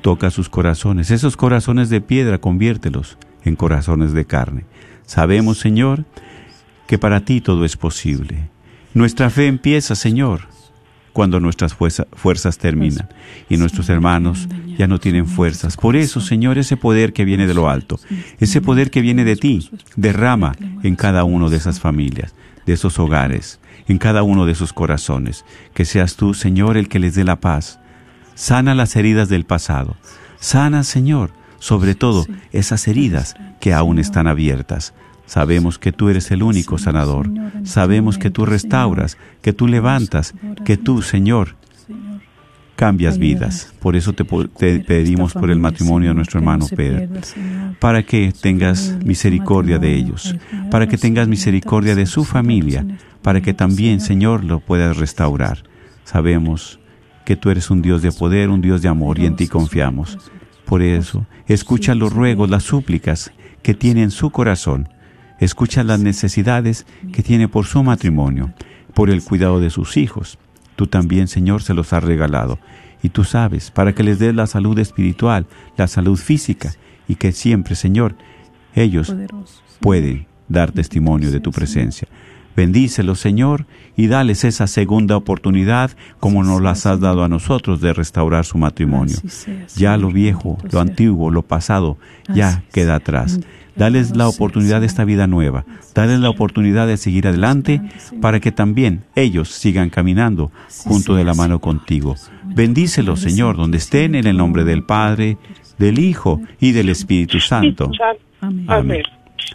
Toca sus corazones. Esos corazones de piedra, conviértelos en corazones de carne. Sabemos, Señor, que para ti todo es posible. Nuestra fe empieza, Señor, cuando nuestras fuerzas terminan y nuestros hermanos ya no tienen fuerzas. Por eso, Señor, ese poder que viene de lo alto, ese poder que viene de ti, derrama en cada uno de esas familias, de esos hogares, en cada uno de esos corazones. Que seas tú, Señor, el que les dé la paz. Sana las heridas del pasado. Sana, Señor, sobre todo esas heridas que aún están abiertas. Sabemos que tú eres el único sanador. Sabemos que tú restauras, que tú levantas, que tú, Señor, cambias vidas. Por eso te, pedimos por el matrimonio de nuestro hermano Pedro, para que tengas misericordia de ellos, para que tengas misericordia de su familia, para que también, Señor, lo puedas restaurar. Sabemos que tú eres un Dios de poder, un Dios de amor, y en ti confiamos. Por eso, escucha los ruegos, las súplicas que tiene en su corazón Escucha las necesidades que tiene por su matrimonio, por el cuidado de sus hijos. Tú también, Señor, se los has regalado. Y tú sabes, para que les des la salud espiritual, la salud física, y que siempre, Señor, ellos pueden dar testimonio de tu presencia. Bendícelos, Señor, y dales esa segunda oportunidad como nos las has dado a nosotros de restaurar su matrimonio. Ya lo viejo, lo antiguo, lo pasado, ya queda atrás. Dales la oportunidad de esta vida nueva. Dales la oportunidad de seguir adelante para que también ellos sigan caminando junto de la mano contigo. Bendícelos, Señor, donde estén en el nombre del Padre, del Hijo y del Espíritu Santo. Amén.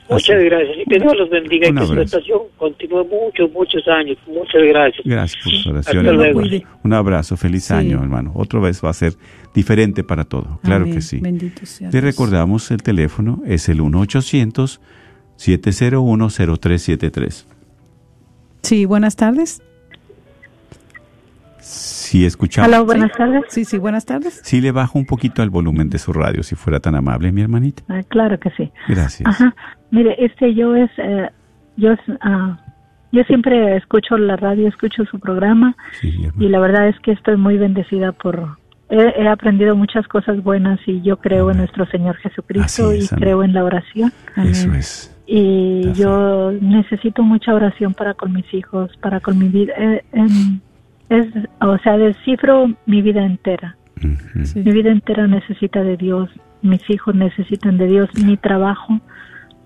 Muchas gracias y que Dios los bendiga y que su estación continúe muchos, muchos años. Muchas gracias. Gracias por su oración. Un abrazo, feliz año, hermano. Otra vez va a ser diferente para todo, claro que sí. Bendito sea Te recordamos el teléfono, es el 1-800-701-0373. Sí, buenas tardes. Sí, escuchamos. Hola, buenas tardes. Sí, sí, buenas tardes. Sí, le bajo un poquito el volumen de su radio, si fuera tan amable, mi hermanita. Ah, claro que sí. Gracias. Ajá. Mire, este yo es, eh, yo ah, yo siempre escucho la radio, escucho su programa y la verdad es que estoy muy bendecida por, he, aprendido muchas cosas buenas y yo creo en nuestro Señor Jesucristo y creo en la oración. Eso es. Y yo necesito mucha oración para con mis hijos, para con mi vida. Eh, es, o sea, descifro mi vida entera. Mi vida entera necesita de Dios, mis hijos necesitan de Dios, mi trabajo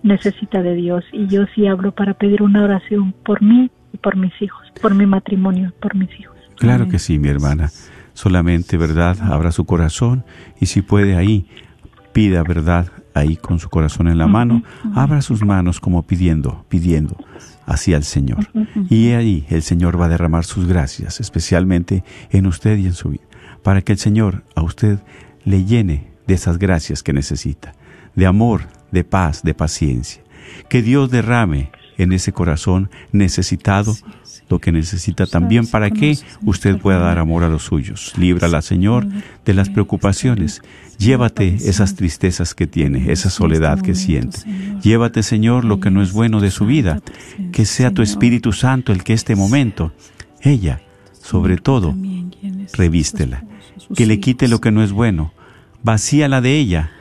necesita de Dios y yo sí hablo para pedir una oración por mí y por mis hijos, por mi matrimonio, por mis hijos. Claro que sí, mi hermana. Solamente, ¿verdad? Abra su corazón y si puede ahí, pida, ¿verdad? Ahí con su corazón en la mano, abra sus manos como pidiendo, pidiendo hacia el Señor. Y ahí el Señor va a derramar sus gracias, especialmente en usted y en su vida, para que el Señor a usted le llene de esas gracias que necesita, de amor, de paz, de paciencia. Que Dios derrame en ese corazón necesitado lo que necesita también para que usted pueda dar amor a los suyos. Líbrala, Señor, de las preocupaciones. Llévate esas tristezas que tiene, esa soledad que siente. Llévate, Señor, lo que no es bueno de su vida. Que sea tu Espíritu Santo el que este momento, ella, sobre todo, revístela. Que le quite lo que no es bueno. Vacíala de ella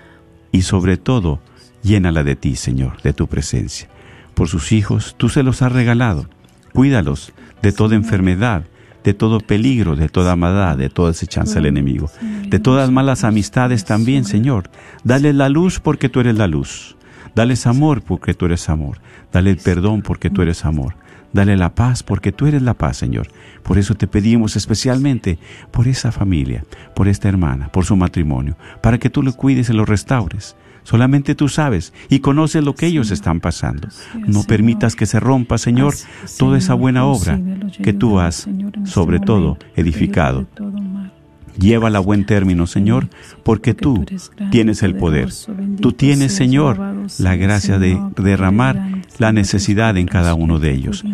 y sobre todo, llénala de ti, Señor, de tu presencia. Por sus hijos, tú se los has regalado Cuídalos de toda enfermedad, de todo peligro, de toda maldad, de toda acechanza del enemigo, de todas malas amistades también, Señor. Dale la luz porque tú eres la luz. Dales amor porque tú eres amor. Dale el perdón porque tú eres amor. Dale la paz porque tú eres la paz, Señor. Por eso te pedimos especialmente por esa familia, por esta hermana, por su matrimonio, para que tú lo cuides y lo restaures. Solamente tú sabes y conoces lo que ellos están pasando. No permitas que se rompa, Señor, toda esa buena obra que tú has, sobre todo, edificado. Llévala a buen término, Señor, porque tú tienes el poder. Tú tienes, Señor, la gracia de derramar la necesidad en cada uno de ellos.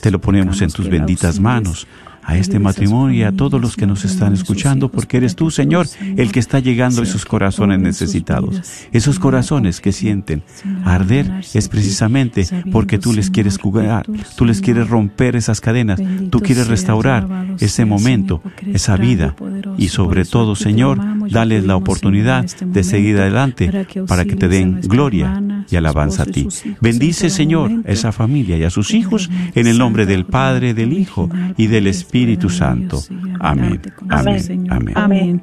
Te lo ponemos en tus benditas manos a este matrimonio y a todos los que nos están escuchando, porque eres tú, Señor, el que está llegando a esos corazones necesitados. Esos corazones que sienten arder es precisamente porque tú les quieres curar, tú les quieres romper esas cadenas, tú quieres restaurar ese momento, esa vida y sobre todo, Señor, dales la oportunidad de seguir adelante para que te den gloria y alabanza a ti. Bendice, Señor, esa familia y a sus hijos en el nombre del Padre, del Hijo y del Espíritu Santo. Amén. Amén. Amén. Amén.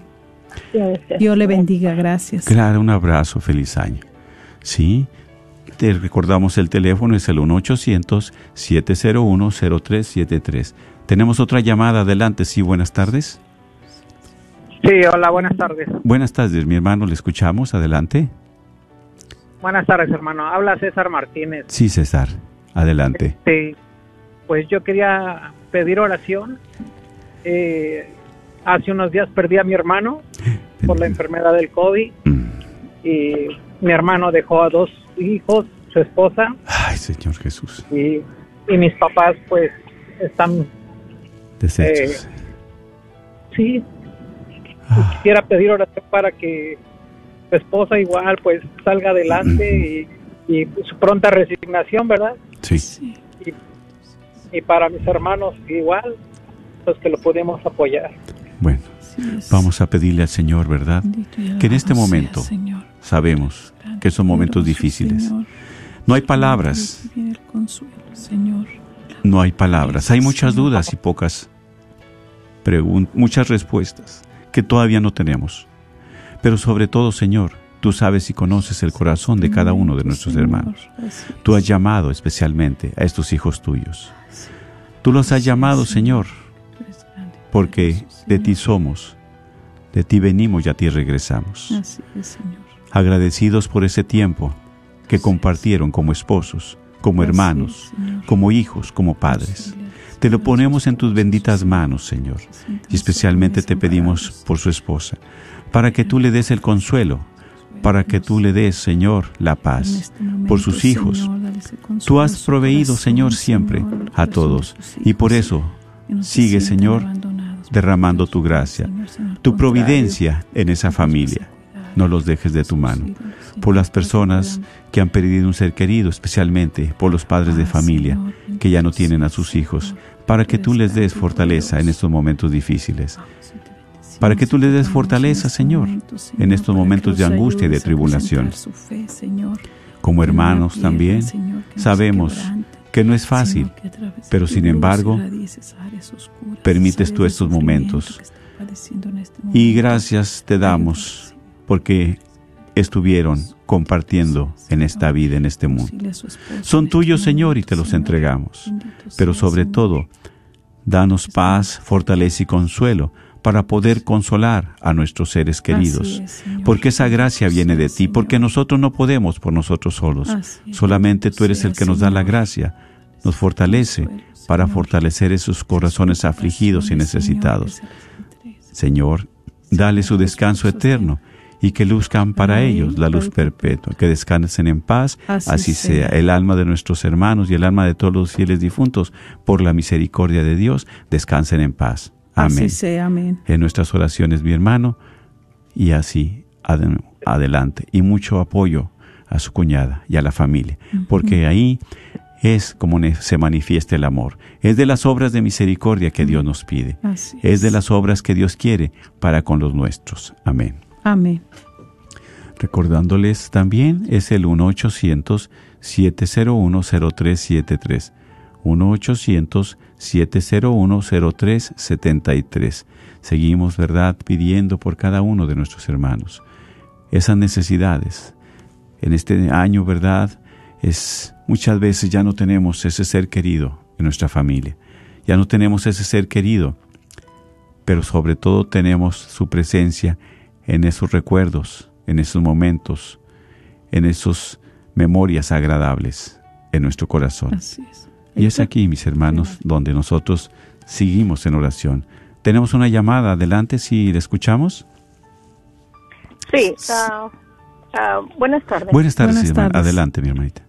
Dios le bendiga. Gracias. Claro, un abrazo. Feliz año. Sí. Te recordamos el teléfono es el 1-800-701-0373. Tenemos otra llamada. Adelante. Sí, buenas tardes. Sí, hola, buenas tardes. Buenas tardes, mi hermano. Le escuchamos. Adelante. Buenas tardes, hermano. Habla César Martínez. Sí, César. Adelante. Sí. Pues yo quería pedir oración. Eh, hace unos días perdí a mi hermano por la enfermedad del COVID. Mm. Y mi hermano dejó a dos hijos, su esposa. Ay, Señor Jesús. Y, y mis papás, pues, están. Deshechos. eh, sí. Quisiera pedir oración para que su esposa igual, pues, salga adelante y, y su pronta resignación, ¿verdad? Sí. Y, y para mis hermanos igual, pues que lo podemos apoyar. Bueno, vamos a pedirle al Señor, ¿verdad? Que en este momento sabemos que son momentos difíciles. No hay palabras, no hay palabras. Hay muchas dudas y pocas preguntas, muchas respuestas que todavía no tenemos. Pero sobre todo, Señor, tú sabes y conoces el corazón de cada uno de nuestros hermanos. Tú has llamado especialmente a estos hijos tuyos. Tú los has llamado, Señor, porque de ti somos, de ti venimos y a ti regresamos. Agradecidos por ese tiempo que compartieron como esposos, como hermanos, como hijos, como padres. Te lo ponemos en tus benditas manos, Señor, y especialmente te pedimos por su esposa, para que tú le des el consuelo, para que tú le des, Señor, la paz, por sus hijos. Tú has proveído, Señor, siempre a todos, y por eso sigue, Señor, derramando tu gracia, tu providencia en esa familia. No los dejes de tu mano. Por las personas que han perdido un ser querido, especialmente por los padres de familia que ya no tienen a sus hijos, para que tú les des fortaleza en estos momentos difíciles. Para que tú les des fortaleza, Señor, en estos momentos de angustia y de tribulación. Como hermanos también, sabemos que no es fácil, pero sin embargo, permites tú estos momentos. Y gracias te damos porque estuvieron compartiendo en esta vida, en este mundo. Son tuyos, Señor, y te los entregamos. Pero sobre todo, danos paz, fortaleza y consuelo para poder consolar a nuestros seres queridos, porque esa gracia viene de ti, porque nosotros no podemos por nosotros solos, solamente tú eres el que nos da la gracia, nos fortalece para fortalecer esos corazones afligidos y necesitados. Señor, dale su descanso eterno y que luzcan para ellos la luz perpetua, que descansen en paz, así, sea. El alma de nuestros hermanos y el alma de todos los fieles difuntos, por la misericordia de Dios, descansen en paz. Amén. Así sea, amén. En nuestras oraciones, mi hermano, y así ad- adelante. Y mucho apoyo a su cuñada y a la familia, porque ahí es como se manifiesta el amor. Es de las obras de misericordia que Dios nos pide. Es de las obras que Dios quiere para con los nuestros. Amén. Amén. Recordándoles también es el 1-800-701-0373. 1-800-701-0373. Seguimos, ¿verdad?, pidiendo por cada uno de nuestros hermanos. Esas necesidades. En este año, ¿verdad?, es muchas veces ya no tenemos ese ser querido en nuestra familia. Ya no tenemos ese ser querido, pero sobre todo tenemos su presencia en esos recuerdos, en esos momentos, en esas memorias agradables en nuestro corazón. Así es. Y es aquí, mis hermanos, donde nosotros seguimos en oración. Tenemos una llamada, adelante si le escuchamos. Sí, ah, ah, buenas tardes. Buenas tardes, adelante, mi hermanita.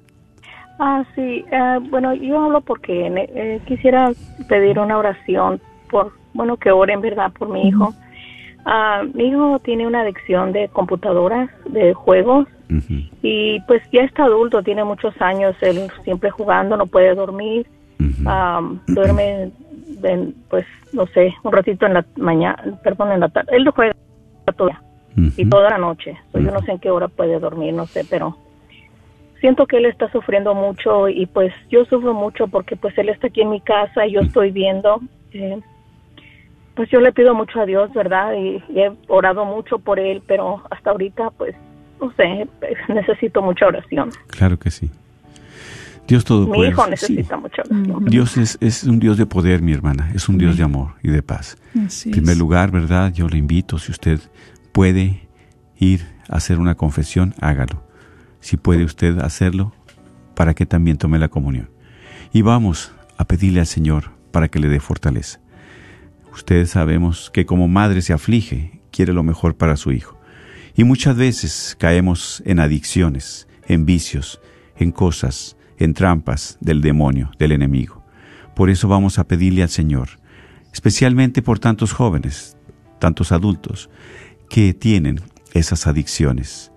Ah, sí, ah, bueno, yo hablo porque eh, quisiera pedir una oración por, bueno, que oren, ¿verdad? Por mi hijo. Ah, mi hijo tiene una adicción de computadoras, de juegos, y pues ya está adulto, tiene muchos años, él siempre jugando, no puede dormir, ah, duerme, pues no sé, un ratito en la mañana, perdón, en la tarde, él juega toda, y toda la noche, yo no sé en qué hora puede dormir, no sé, pero siento que él está sufriendo mucho y pues yo sufro mucho porque pues él está aquí en mi casa y yo estoy viendo. Eh, pues yo le pido mucho a Dios, ¿verdad? Y, he orado mucho por él, pero hasta ahorita pues no sé, necesito mucha oración. Claro que sí. Dios todo Mi hijo necesita mucha oración. Dios es, es, un Dios de poder, mi hermana, es un Dios de amor y de paz. en primer lugar, ¿verdad? Yo le invito, si usted puede ir a hacer una confesión, hágalo si puede usted hacerlo, para que también tome la comunión. Y vamos a pedirle al Señor para que le dé fortaleza. Ustedes sabemos que como madre se aflige, quiere lo mejor para su hijo. Y muchas veces caemos en adicciones, en vicios, en cosas, en trampas del demonio, del enemigo. Por eso vamos a pedirle al Señor, especialmente por tantos jóvenes, tantos adultos, que tienen esas adicciones.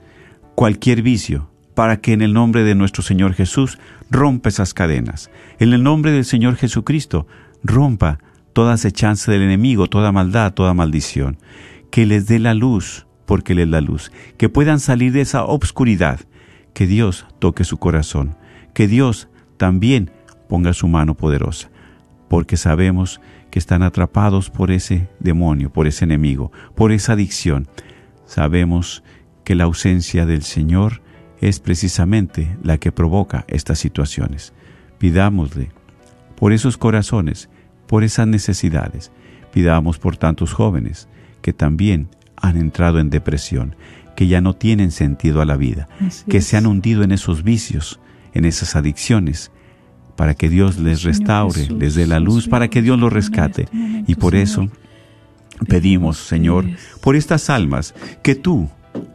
Cualquier vicio, para que en el nombre de nuestro Señor Jesús rompa esas cadenas. En el nombre del Señor Jesucristo rompa toda acechanza del enemigo, toda maldad, toda maldición. Que les dé la luz, porque Él es la luz. Que puedan salir de esa obscuridad. Que Dios toque su corazón. Que Dios también ponga su mano poderosa. Porque sabemos que están atrapados por ese demonio, por ese enemigo, por esa adicción. Sabemos que la ausencia del Señor es precisamente la que provoca estas situaciones. Pidámosle por esos corazones, por esas necesidades. Pidamos por tantos jóvenes que también han entrado en depresión, que ya no tienen sentido a la vida, que se han hundido en esos vicios, en esas adicciones, para que Dios les restaure, les dé la luz, para que Dios los rescate. Y por eso pedimos, Señor, por estas almas que tú,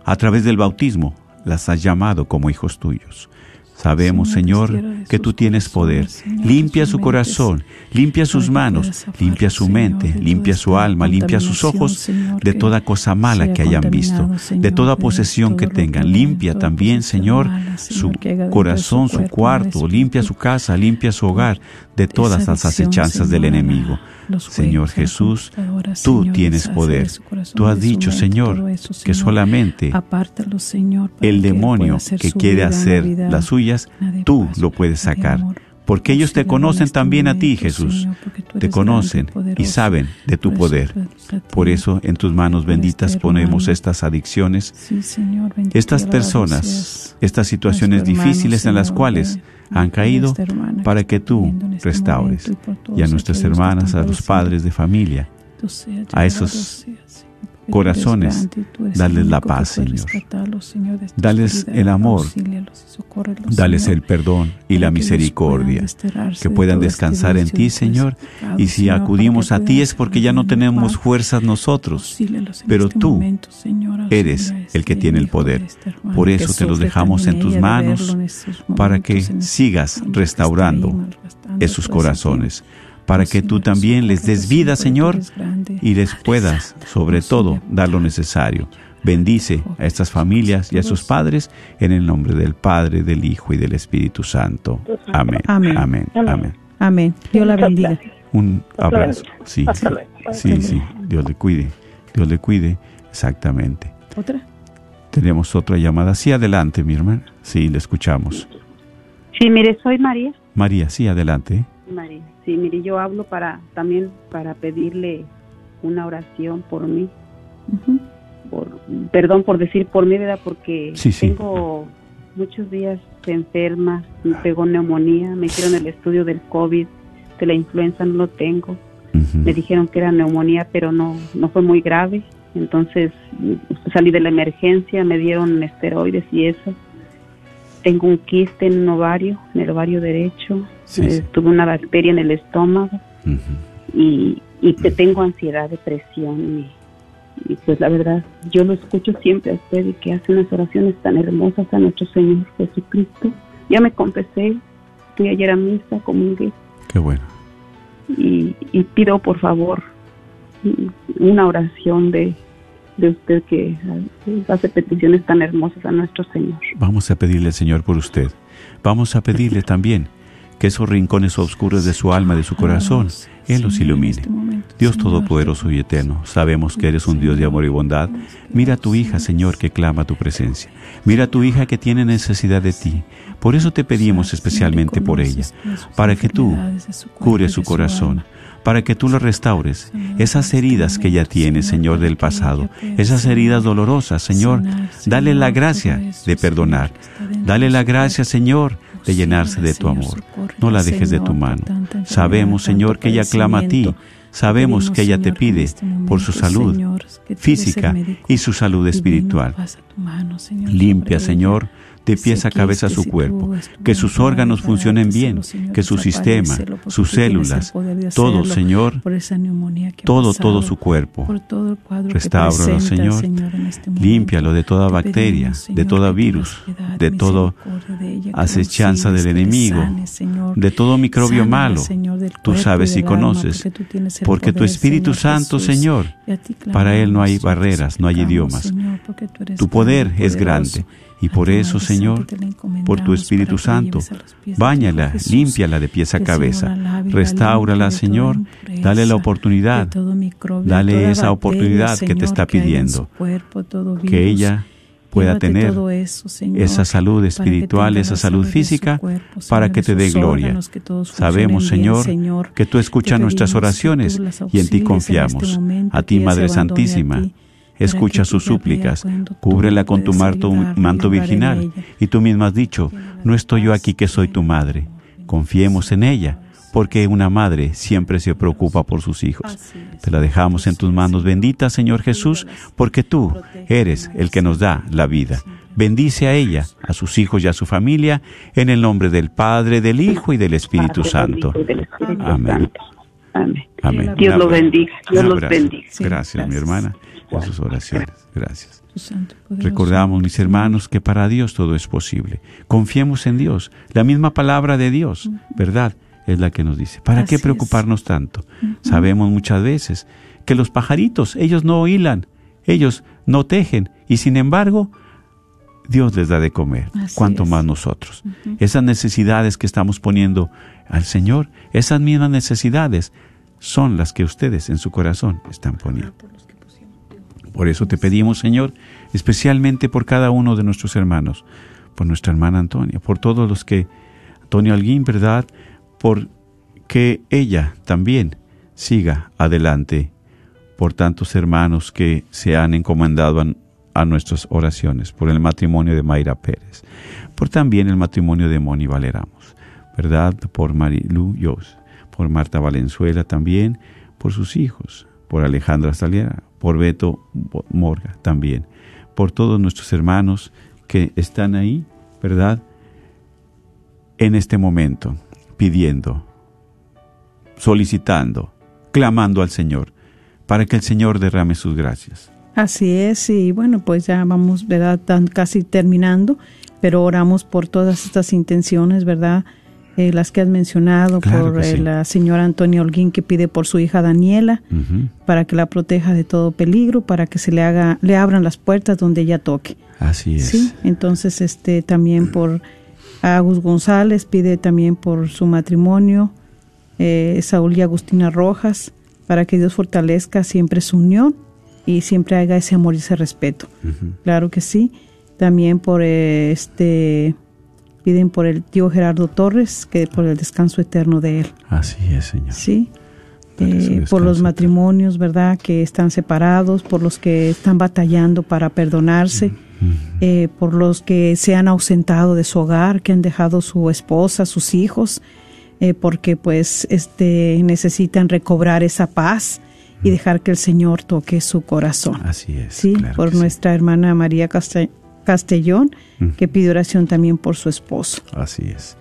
a través del bautismo, las has llamado como hijos tuyos. Sabemos, Señor, que tú tienes poder. Limpia su corazón, limpia sus manos, limpia su mente, limpia su alma, limpia sus ojos de toda cosa mala que hayan visto, de toda posesión que tengan. Limpia también, Señor, su corazón, su cuarto, limpia su casa, limpia su hogar de todas las acechanzas del enemigo. Señor Jesús, tú tienes poder. Tú has dicho, Señor, que solamente el demonio que quiere hacer las tú lo puedes sacar. Porque ellos te conocen también a ti, Jesús. Te conocen y saben de tu poder. Por eso en tus manos benditas ponemos estas adicciones, estas personas, estas situaciones difíciles en las cuales han caído para que tú este restaures. Y a nuestras hermanas, a los padres de familia, a esos corazones, dales la paz, Señor. Dales el amor, dales el perdón y la misericordia, que puedan descansar en ti, Señor. Y si acudimos a ti es porque ya no tenemos fuerzas nosotros, pero tú eres el que tiene el poder. Por eso te los dejamos en tus manos para que sigas restaurando esos corazones para que tú también les des vida, Señor, y les puedas, sobre todo, dar lo necesario. Bendice a estas familias y a sus padres en el nombre del Padre, del Hijo y del Espíritu Santo. Amén. Amén. Amén. Amén. Dios la bendiga. Un abrazo. Sí, sí, sí. Dios le cuide. Dios le cuide. Exactamente. ¿Otra? Tenemos otra llamada. Sí, adelante, mi hermana. Sí, le escuchamos. Sí, mire, soy María. María, sí, adelante. María. Sí, mire, yo hablo para también para pedirle una oración por mí. por, perdón por decir por mí, ¿verdad? Porque tengo muchos días enferma, me pegó neumonía, me hicieron el estudio del COVID, de la influenza no lo tengo. Me dijeron que era neumonía, pero no, no fue muy grave. Entonces salí de la emergencia, me dieron esteroides y eso tengo un quiste en un ovario, en el ovario derecho, eh, tuve una bacteria en el estómago y, y tengo ansiedad, depresión y, pues la verdad, yo lo escucho siempre a usted y que hace unas oraciones tan hermosas a nuestro Señor Jesucristo. Ya me confesé, fui ayer a misa, comulgué. Qué bueno. y, pido por favor una oración de, de usted que hace peticiones tan hermosas a nuestro Señor. Vamos a pedirle al Señor por usted. Vamos a pedirle también que esos rincones oscuros de su alma, de su corazón, Él los ilumine. Dios Todopoderoso y Eterno, sabemos que eres un Dios de amor y bondad. Mira a tu hija, Señor, que clama tu presencia. Mira a tu hija que tiene necesidad de ti. Por eso te pedimos especialmente por ella, para que tú cures su corazón, para que tú lo restaures. Esas heridas que ella tiene, Señor, del pasado, esas heridas dolorosas, Señor, dale la gracia de perdonar. Dale la gracia, Señor, de llenarse de tu amor. No la dejes de tu mano. Sabemos, Señor, que ella clama a ti. Sabemos que ella te pide por su salud física y su salud espiritual. Limpia, Señor, de pies a cabeza su cuerpo, que sus órganos funcionen bien, que su sistema, sus células, todo, Señor, todo, todo su cuerpo. Restáuralo, Señor. Este Límpialo de toda bacteria, de todo virus, de toda acechanza del enemigo, de todo microbio malo. Tú sabes y conoces, porque tu Espíritu Santo, Señor, para Él no hay barreras, no hay idiomas. Tu poder es grande. Y por eso, Señor, por tu Espíritu Santo, báñala, límpiala de pies a cabeza, restaurala, Señor, dale la oportunidad, dale esa oportunidad que te está pidiendo, que ella pueda tener esa salud espiritual, esa salud física, para que te dé gloria. Sabemos, Señor, que tú escuchas nuestras oraciones y en ti este confiamos. A ti, Madre Santísima escucha sus súplicas, cúbrela con tu manto, virginal. Y tú misma has dicho, no estoy yo aquí que soy tu madre. Confiemos en ella, porque una madre siempre se preocupa por sus hijos. Te la dejamos en tus manos benditas, Señor Jesús, porque tú eres el que nos da la vida. Bendice a ella, a sus hijos y a su familia, en el nombre del Padre, del Hijo y del Espíritu Santo. Amén. Amén. Dios lo bendiga. Dios los bendiga. Gracias, mi hermana por sus oraciones. Gracias. Recordamos, mis hermanos, que para Dios todo es posible. Confiemos en Dios. La misma palabra de Dios, ¿verdad? Es la que nos dice. ¿Para qué preocuparnos tanto? Sabemos muchas veces que los pajaritos, ellos no hilan, ellos no tejen, y sin embargo, Dios les da de comer. Cuanto más nosotros. Esas necesidades que estamos poniendo al Señor, esas mismas necesidades son las que ustedes en su corazón están poniendo. Por eso te pedimos, Señor, especialmente por cada uno de nuestros hermanos, por nuestra hermana Antonia, por todos los que, Antonio Alguín, ¿verdad? Por que ella también siga adelante, por tantos hermanos que se han encomendado a, nuestras oraciones, por el matrimonio de Mayra Pérez, por también el matrimonio de Moni Valeramos, ¿verdad? Por Marilu Yos, por Marta Valenzuela también, por sus hijos, por Alejandra Saliera, por Beto Morga también, por todos nuestros hermanos que están ahí, ¿verdad? En este momento, pidiendo, solicitando, clamando al Señor, para que el Señor derrame sus gracias. Así es, y bueno, pues ya vamos, ¿verdad? casi terminando, pero oramos por todas estas intenciones, ¿verdad? Eh, las que has mencionado, por eh, la señora Antonia Holguín que pide por su hija Daniela, para que la proteja de todo peligro, para que se le haga, le abran las puertas donde ella toque. Así es. Sí, entonces este también por Agus González pide también por su matrimonio, eh, Saúl y Agustina Rojas, para que Dios fortalezca siempre su unión y siempre haga ese amor y ese respeto. Claro que sí. También por este piden por el tío Gerardo Torres, que por el descanso eterno de él. Así es, Señor. Sí. Eh, por los matrimonios, ¿verdad? Que están separados, por los que están batallando para perdonarse, eh, por los que se han ausentado de su hogar, que han dejado su esposa, sus hijos, eh, porque pues este necesitan recobrar esa paz y dejar que el Señor toque su corazón. Así es. Sí, por nuestra hermana María Castellón que pide oración también por su esposo. Así es.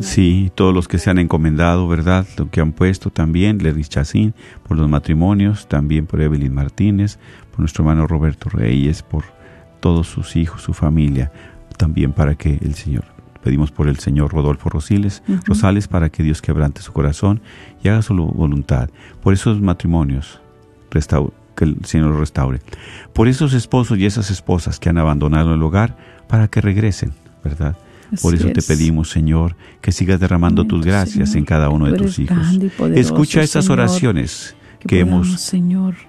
sí, todos los que se han encomendado, ¿verdad? Lo que han puesto también, Lerry Chacín, por los matrimonios, también por Evelyn Martínez, por nuestro hermano Roberto Reyes, por todos sus hijos, su familia, también para que el Señor pedimos por el señor Rodolfo Rosales, Rosales para que Dios quebrante su corazón y haga su voluntad. Por esos matrimonios, que el Señor los restaure. Por esos esposos y esas esposas que han abandonado el hogar, para que regresen, ¿verdad? Por eso te pedimos, Señor, que sigas derramando tus gracias en cada uno de tus hijos. Escucha estas oraciones que, hemos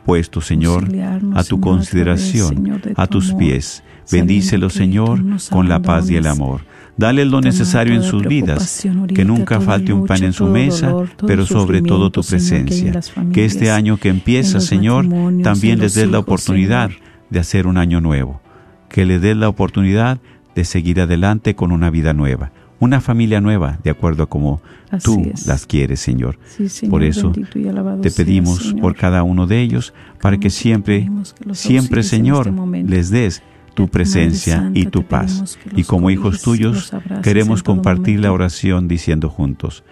puesto, Señor, a tu consideración, a tus pies. Bendícelo, Señor, con la paz y el amor. Dale lo necesario en sus vidas, que nunca falte un pan en su mesa, pero sobre todo tu presencia. Que este año que empieza, Señor, también les des la oportunidad de hacer un año nuevo. Que le des la oportunidad de seguir adelante con una vida nueva, una familia nueva, de acuerdo a como tú las quieres, Señor. por eso te pedimos por cada uno de ellos, para que siempre, siempre, Señor, este les des tu presencia y tu paz. Y como hijos tuyos, queremos compartir la oración diciendo juntos,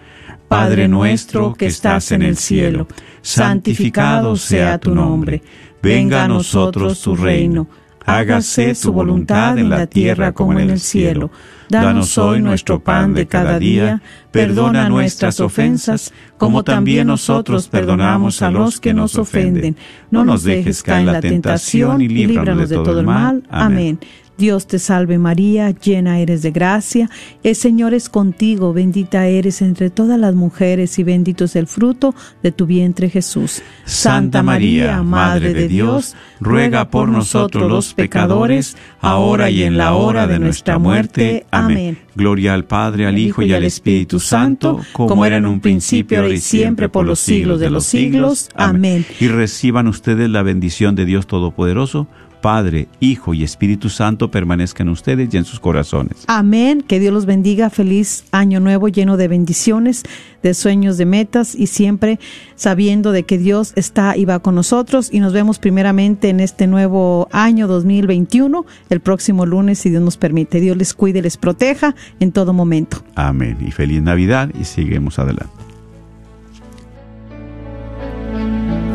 Padre nuestro que estás en el cielo, santificado sea tu nombre, venga a nosotros tu reino. hágase tu voluntad en la tierra como en el cielo. Danos hoy nuestro pan de cada día, perdona nuestras ofensas, como también nosotros perdonamos a los que nos ofenden. No nos dejes caer en la tentación y líbranos de todo el mal. Amén. Dios te salve María, llena eres de gracia, el Señor es contigo, bendita eres entre todas las mujeres y bendito es el fruto de tu vientre Jesús. Santa María, Madre de Dios, ruega por nosotros los pecadores, ahora y en la hora de nuestra muerte. Amén. Gloria al Padre, al Hijo y al Espíritu Santo, como era en un principio, ahora y siempre, por los siglos de los siglos. Amén. Y reciban ustedes la bendición de Dios Todopoderoso. Padre, Hijo y Espíritu Santo permanezcan en ustedes y en sus corazones. Amén. Que Dios los bendiga. Feliz año nuevo lleno de bendiciones, de sueños, de metas y siempre sabiendo de que Dios está y va con nosotros. Y nos vemos primeramente en este nuevo año 2021, el próximo lunes, si Dios nos permite. Dios les cuide, les proteja en todo momento. Amén. Y feliz Navidad y seguimos adelante.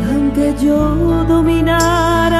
Aunque yo dominara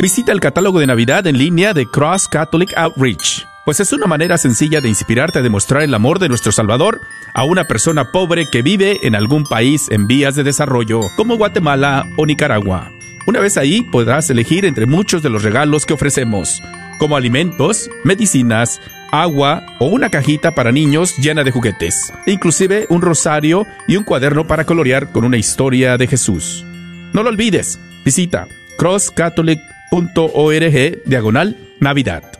Visita el catálogo de Navidad en línea de Cross Catholic Outreach, pues es una manera sencilla de inspirarte a demostrar el amor de nuestro Salvador a una persona pobre que vive en algún país en vías de desarrollo, como Guatemala o Nicaragua. Una vez ahí podrás elegir entre muchos de los regalos que ofrecemos, como alimentos, medicinas, agua o una cajita para niños llena de juguetes, e inclusive un rosario y un cuaderno para colorear con una historia de Jesús. No lo olvides, visita Cross Catholic .org diagonal Navidad.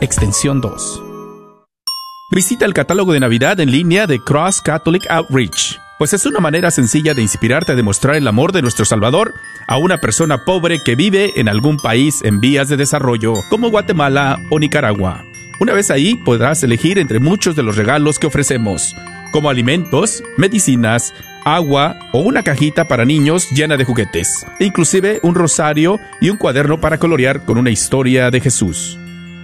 extensión 2. Visita el catálogo de Navidad en línea de Cross Catholic Outreach, pues es una manera sencilla de inspirarte a demostrar el amor de nuestro Salvador a una persona pobre que vive en algún país en vías de desarrollo, como Guatemala o Nicaragua. Una vez ahí podrás elegir entre muchos de los regalos que ofrecemos, como alimentos, medicinas, agua o una cajita para niños llena de juguetes, e inclusive un rosario y un cuaderno para colorear con una historia de Jesús.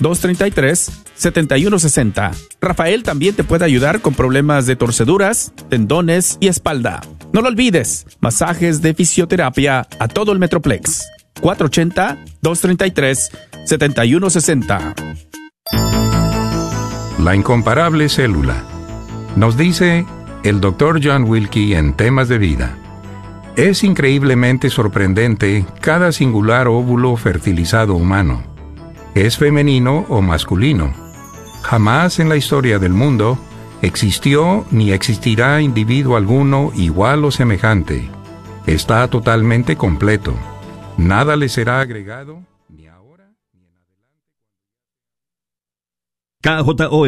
233-7160. Rafael también te puede ayudar con problemas de torceduras, tendones y espalda. No lo olvides, masajes de fisioterapia a todo el Metroplex. 480-233-7160. La incomparable célula. Nos dice el Dr. John Wilkie en temas de vida. Es increíblemente sorprendente cada singular óvulo fertilizado humano. ¿Es femenino o masculino? Jamás en la historia del mundo existió ni existirá individuo alguno igual o semejante. Está totalmente completo. Nada le será agregado ni ahora ni en adelante.